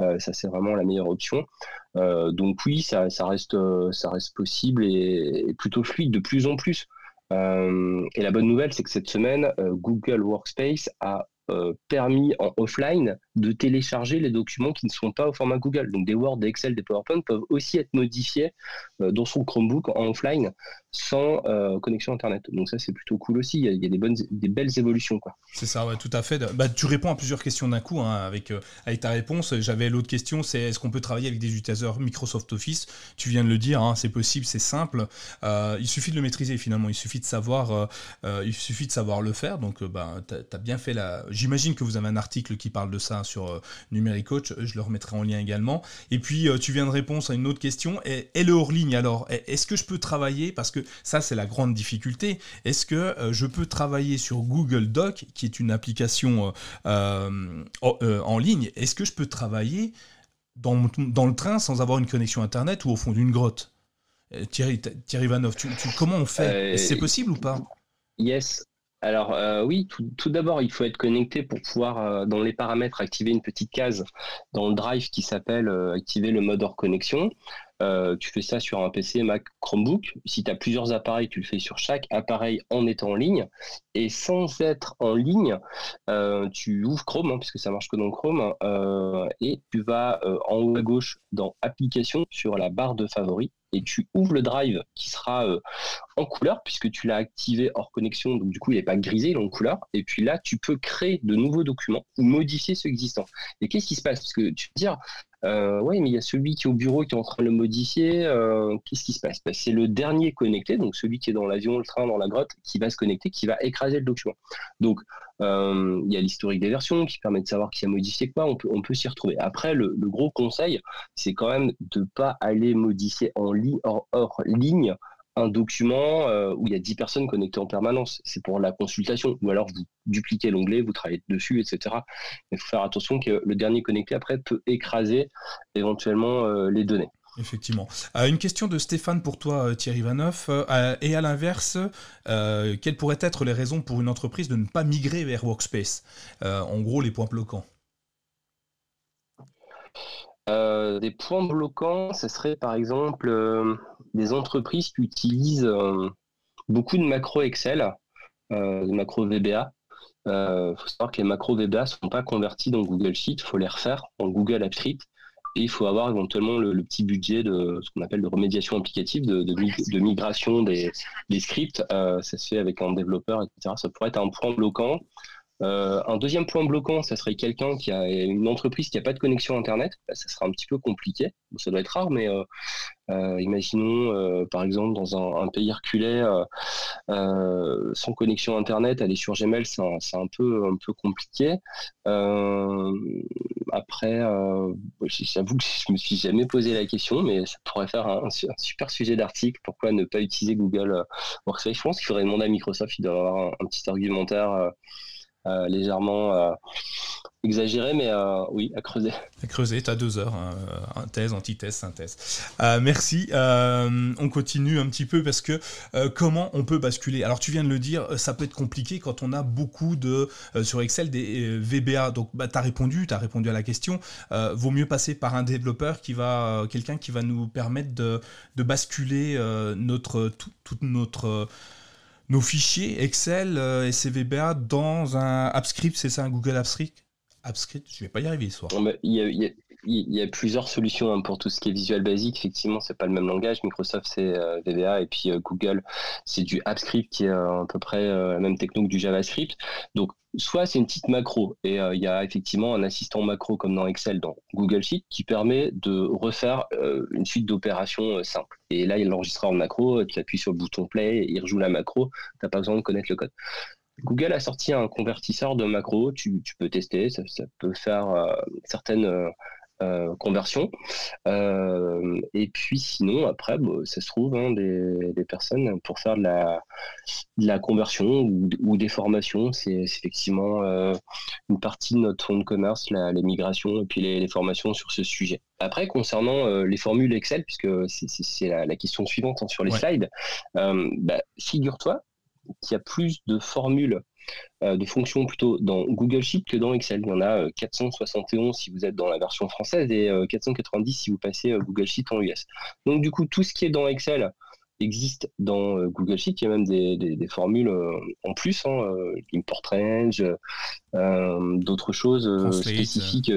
Euh, ça, c'est vraiment la meilleure option. donc oui, ça, reste, ça reste possible et, plutôt fluide de plus en plus. et la bonne nouvelle, c'est que cette semaine, Google Workspace a permis en offline de télécharger les documents qui ne sont pas au format Google. Donc des Word, des Excel, des PowerPoint peuvent aussi être modifiés euh, dans son Chromebook en offline sans euh, connexion Internet. Donc ça, c'est plutôt cool aussi. Il y a, des, bonnes, des belles évolutions. C'est ça, tout à fait. Bah, tu réponds à plusieurs questions d'un coup hein, avec, euh, avec ta réponse. J'avais l'autre question, c'est est-ce qu'on peut travailler avec des utilisateurs Microsoft Office? Tu viens de le dire, hein, c'est possible, c'est simple. il suffit de le maîtriser finalement. Il suffit de savoir, il suffit de savoir le faire. Donc, bah, tu as, bien fait la... J'imagine que vous avez un article qui parle de ça sur euh, Numérique Coach, je le remettrai en lien également. Et puis euh, tu viens de répondre à une autre question, et, le hors-ligne alors, est-ce que je peux travailler, parce que ça c'est la grande difficulté, est-ce que euh, je peux travailler sur Google Doc, qui est une application en ligne, est-ce que je peux travailler dans, dans, le train sans avoir une connexion Internet ou au fond d'une grotte? Thierry, Thierry Vanov, comment on fait? C'est possible ou pas? Yes, alors euh, oui, tout, d'abord, il faut être connecté pour pouvoir, euh, dans les paramètres, activer une petite case dans le drive qui s'appelle euh, activer le mode hors connexion. Tu fais ça sur un PC Mac Chromebook. Si tu as plusieurs appareils, tu le fais sur chaque appareil en étant en ligne. Et sans être en ligne, tu ouvres Chrome, hein, puisque ça marche que dans Chrome, et tu vas en haut à gauche dans Applications sur la barre de favoris et tu ouvres le drive qui sera euh, en couleur puisque tu l'as activé hors connexion, donc du coup il n'est pas grisé, il est en couleur. Et puis là, tu peux créer de nouveaux documents ou modifier ceux existants. Et qu'est-ce qui se passe? Parce que tu peux dire, euh, oui, mais il y a celui qui est au bureau qui est en train de le modifier. Euh, qu'est-ce qui se passe? Bah, C'est le dernier connecté, donc celui qui est dans l'avion, le train, dans la grotte, qui va se connecter, qui va écraser le document. Donc, euh, il y a l'historique des versions qui permet de savoir qui a modifié quoi. On peut, on peut s'y retrouver. Après, le, gros conseil, c'est quand même de ne pas aller modifier en ligne, hors ligne un document euh, où il y a 10 personnes connectées en permanence. C'est pour la consultation. Ou alors vous dupliquez l'onglet, vous travaillez dessus, etc. Il faut faire attention que le dernier connecté après peut écraser éventuellement euh, les données. Effectivement. Euh, une question de Stéphane pour toi, Thierry Vanoff. et à l'inverse, quelles pourraient être les raisons pour une entreprise de ne pas migrer vers Workspace? En gros, les points bloquants. Des points bloquants, ce serait par exemple des entreprises qui utilisent euh, beaucoup de macros Excel, euh, de macros VBA. Il euh, faut savoir que les macros VBA ne sont pas convertis dans Google Sheet, il faut les refaire en Google AppScript. et il faut avoir éventuellement le, petit budget de ce qu'on appelle de remédiation applicative, de, migration des scripts. ça se fait avec un développeur, etc. Ça pourrait être un point bloquant. Euh, un deuxième point bloquant, ça serait quelqu'un qui a une entreprise qui n'a pas de connexion Internet. ça sera un petit peu compliqué. ça doit être rare, mais euh, euh, imaginons, par exemple, dans un, pays reculé, sans connexion Internet, aller sur Gmail, c'est un, peu, un compliqué. après, j'avoue que je me suis jamais posé la question, mais ça pourrait faire un, super sujet d'article. Pourquoi ne pas utiliser Google Workspace? Je pense qu'il faudrait demander à Microsoft, il doit avoir un petit argumentaire. Euh, légèrement euh, exagéré, mais euh, oui, à creuser. À creuser, tu as deux heures, hein, thèse, antithèse, synthèse. merci. on continue un petit peu parce que comment on peut basculer? Alors tu viens de le dire, ça peut être compliqué quand on a beaucoup de, sur Excel, des VBA. Donc bah, tu as répondu, tu as répondu à la question. vaut mieux passer par un développeur qui va, quelqu'un qui va nous permettre de, de basculer notre, toute notre nos fichiers Excel euh, et CVBA dans un AppScript, c'est ça, un Google AppScript? AppScript, je vais pas y arriver ce soir. Il plusieurs solutions hein, pour tout ce qui est visuel basique. Effectivement, c'est pas le même langage. Microsoft, c'est euh, VBA et puis euh, Google, c'est du AppScript qui est à peu près la même techno que du JavaScript. Donc, soit c'est une petite macro et euh, il y a effectivement un assistant macro comme dans Excel, dans Google Sheet, qui permet de refaire euh, une suite d'opérations euh, simples. Et là, il l'enregistre en macro, tu appuies sur le bouton play, il rejoue la macro, tu n'as pas besoin de connaître le code. Google a sorti un convertisseur de macro, tu, peux tester, ça, peut faire certaines euh, conversion. Euh, et puis sinon, après, bah, ça se trouve, hein, des, personnes pour faire de la, la conversion ou, des formations, c'est effectivement euh, une partie de notre fonds de commerce, la, les migrations et puis les, formations sur ce sujet. Après, concernant les formules Excel, puisque c'est la, question suivante hein, sur les slides, bah, figure-toi qu'il y a plus de formules euh, de fonctions plutôt dans Google Sheet que dans Excel. Il y en a 471 euh, si vous êtes dans la version française et 490 euh, si vous passez Google Sheet en US. Donc du coup, tout ce qui est dans Excel existe dans Google Sheet. Il y a même des, formules en plus, hein, import range, d'autres choses spécifiques.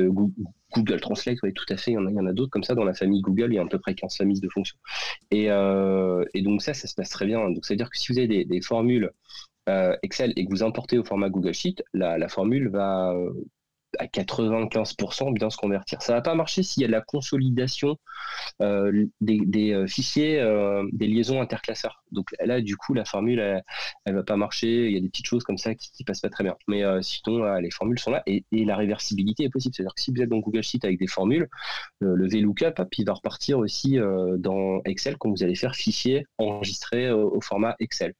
Google Translate, oui, tout à fait. Il y en a, a d'autres comme ça dans la famille Google. Il y a à peu près 15 familles de fonctions. Et, donc ça, ça se passe très bien. Donc c'est-à-dire que si vous avez des formules euh, Excel et que vous importez au format Google Sheet, la, formule va euh, à 95% bien se convertir. Ça va pas marcher s'il y a de la consolidation euh, des, fichiers, des liaisons interclasseurs. Donc là, du coup, la formule, elle, ne va pas marcher. Il y a des petites choses comme ça qui, ne passent pas très bien. Mais sinon, les formules sont là et, la réversibilité est possible. C'est-à-dire que si vous êtes dans Google Sheet avec des formules, le VLOOKUP, il va repartir aussi dans Excel quand vous allez faire fichier enregistré au format Excel.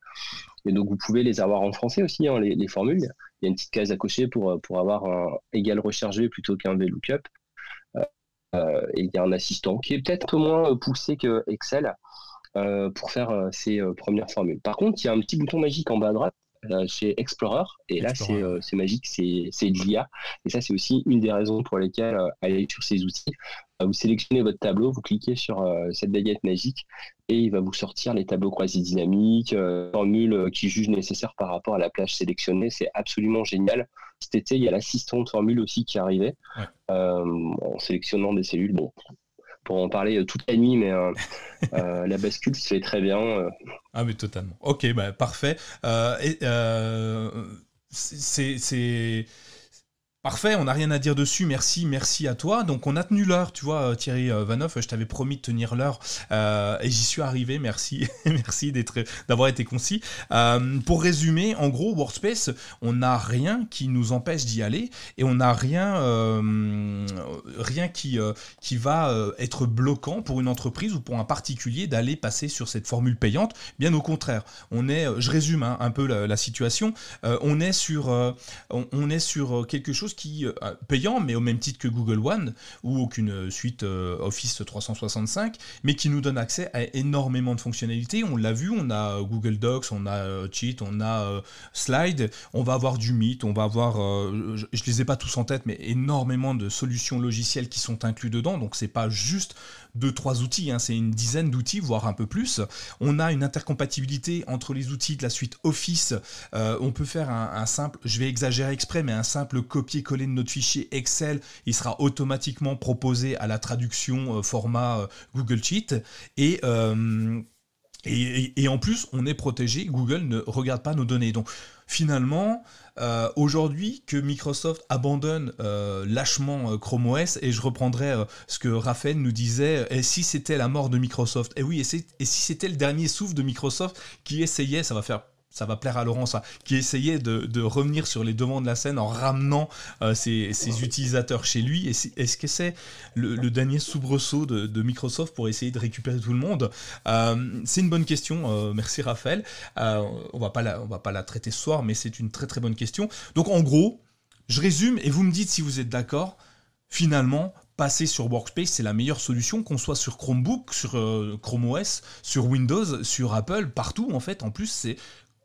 Et donc, vous pouvez les avoir en français aussi, hein, les, formules. Il y a une petite case à cocher pour, pour avoir un égal rechargé plutôt qu'un VLOOKUP. Euh, euh, et il y a un assistant qui est peut-être un peu moins poussé que Excel euh, pour faire ces premières formules. Par contre, il y a un petit bouton magique en bas à droite chez Explorer. Et là, c'est magique, c'est de l'IA. Et ça, c'est aussi une des raisons pour lesquelles aller sur ces outils. Vous sélectionnez votre tableau, vous cliquez sur cette baguette magique et il va vous sortir les tableaux croisés dynamiques, euh, formules euh, qui jugent nécessaires par rapport à la plage sélectionnée. C'est absolument génial. Cet été, il y a l'assistant de formule aussi qui arrivait euh, en sélectionnant des cellules. Bon, pour en parler toute la nuit, mais *laughs* la bascule se fait très bien. Ah, mais totalement. Ok, bah, parfait. c'est Parfait, on n'a rien à dire dessus, merci, merci à toi. Donc on a tenu l'heure, tu vois euh, Thierry euh, Vanoff, je t'avais promis de tenir l'heure euh, et j'y suis arrivé, merci, *laughs* merci d'avoir été concis. pour résumer, en gros, Workspace, on n'a rien qui nous empêche d'y aller et on n'a rien, rien qui, qui va être bloquant pour une entreprise ou pour un particulier d'aller passer sur cette formule payante. Bien au contraire, on est, je résume hein, un peu la, situation, on, est sur, on est sur quelque chose qui euh, payant, mais au même titre que Google One ou aucune suite euh, Office 365, mais qui nous donne accès à énormément de fonctionnalités. On l'a vu, on a Google Docs, on a euh, Cheat, on a Slide, on va avoir du Meet, on va avoir, je, ne les ai pas tous en tête, mais énormément de solutions logicielles qui sont inclus dedans. Donc c'est pas juste deux, trois outils, hein, c'est une dizaine d'outils, voire un peu plus. On a une intercompatibilité entre les outils de la suite Office. on peut faire un, simple, je vais exagérer exprès, mais un simple copier copier-coller de notre fichier Excel, il sera automatiquement proposé à la traduction format Google Sheet. Et et, en plus, on est protégé, Google ne regarde pas nos données. Donc finalement, euh, aujourd'hui, que Microsoft abandonne euh, lâchement euh, Chrome OS, et je reprendrai ce que Raphaël nous disait, et si c'était la mort de Microsoft? Et oui, et si c'était le dernier souffle de Microsoft qui essayait, ça va faire ça va plaire à Laurent, ça, qui essayait de, revenir sur les devants de la scène en ramenant euh, ses, utilisateurs chez lui. Est-ce que c'est le, dernier soubresaut de, Microsoft pour essayer de récupérer tout le monde? Euh, C'est une bonne question, euh, merci Raphaël. on va pas la, on va pas la traiter ce soir, mais c'est une très très bonne question. Donc en gros, je résume et vous me dites si vous êtes d'accord. Finalement, passer sur Workspace, c'est la meilleure solution, qu'on soit sur Chromebook, sur Chrome OS, sur Windows, sur Apple, partout en fait. En plus, c'est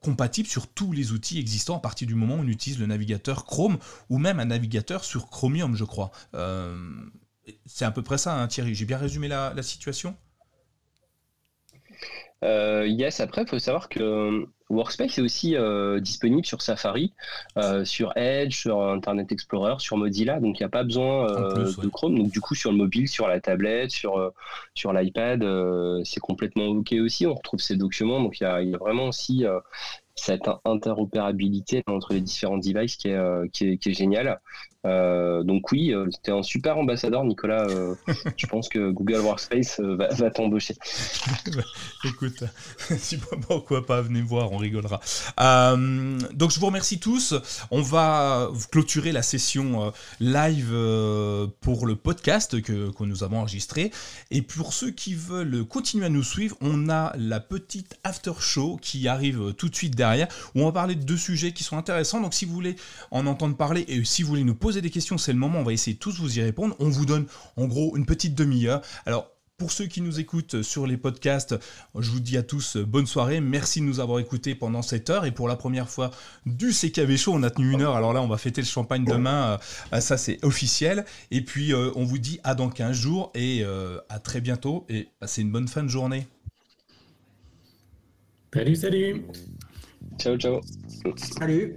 compatible sur tous les outils existants à partir du moment où on utilise le navigateur Chrome ou même un navigateur sur Chromium, je crois. Euh, c'est à peu près ça, hein, Thierry. J'ai bien résumé la, situation? Euh, Yes, après, il faut savoir que Workspace est aussi euh, disponible sur Safari, sur Edge, sur Internet Explorer, sur Mozilla, donc il n'y a pas besoin de Chrome. Donc du coup, sur le mobile, sur la tablette, sur, sur l'iPad, c'est complètement OK aussi. On retrouve ces documents, donc il y, y a, vraiment aussi cette interopérabilité entre les différents devices qui est, euh, qui est, qui est géniale. Euh, donc oui, euh, c'était un super ambassadeur, Nicolas. Euh, *laughs* je pense que Google Workspace va, va t'embaucher. *laughs* Écoute, *laughs* pourquoi pas, venez voir, on rigolera. donc je vous remercie tous. On va clôturer la session live pour le podcast que, que nous avons enregistré. Et pour ceux qui veulent continuer à nous suivre, on a la petite after show qui arrive tout de suite derrière, où on va parler de deux sujets qui sont intéressants. Donc si vous voulez en entendre parler et si vous voulez nous poser des questions, c'est le moment, on va essayer tous vous y répondre. On vous donne en gros une petite demi-heure. Alors, pour ceux qui nous écoutent sur les podcasts, je vous dis à tous bonne soirée. Merci de nous avoir écoutés pendant cette heure. Et pour la première fois du CKV Show, on a tenu une heure. Alors là, on va fêter le champagne demain. Euh, ça, c'est officiel. Et puis, euh, on vous dit à dans 15 jours et euh, à très bientôt. Et passez une bonne fin de journée. Salut, salut. Ciao, ciao. Salut.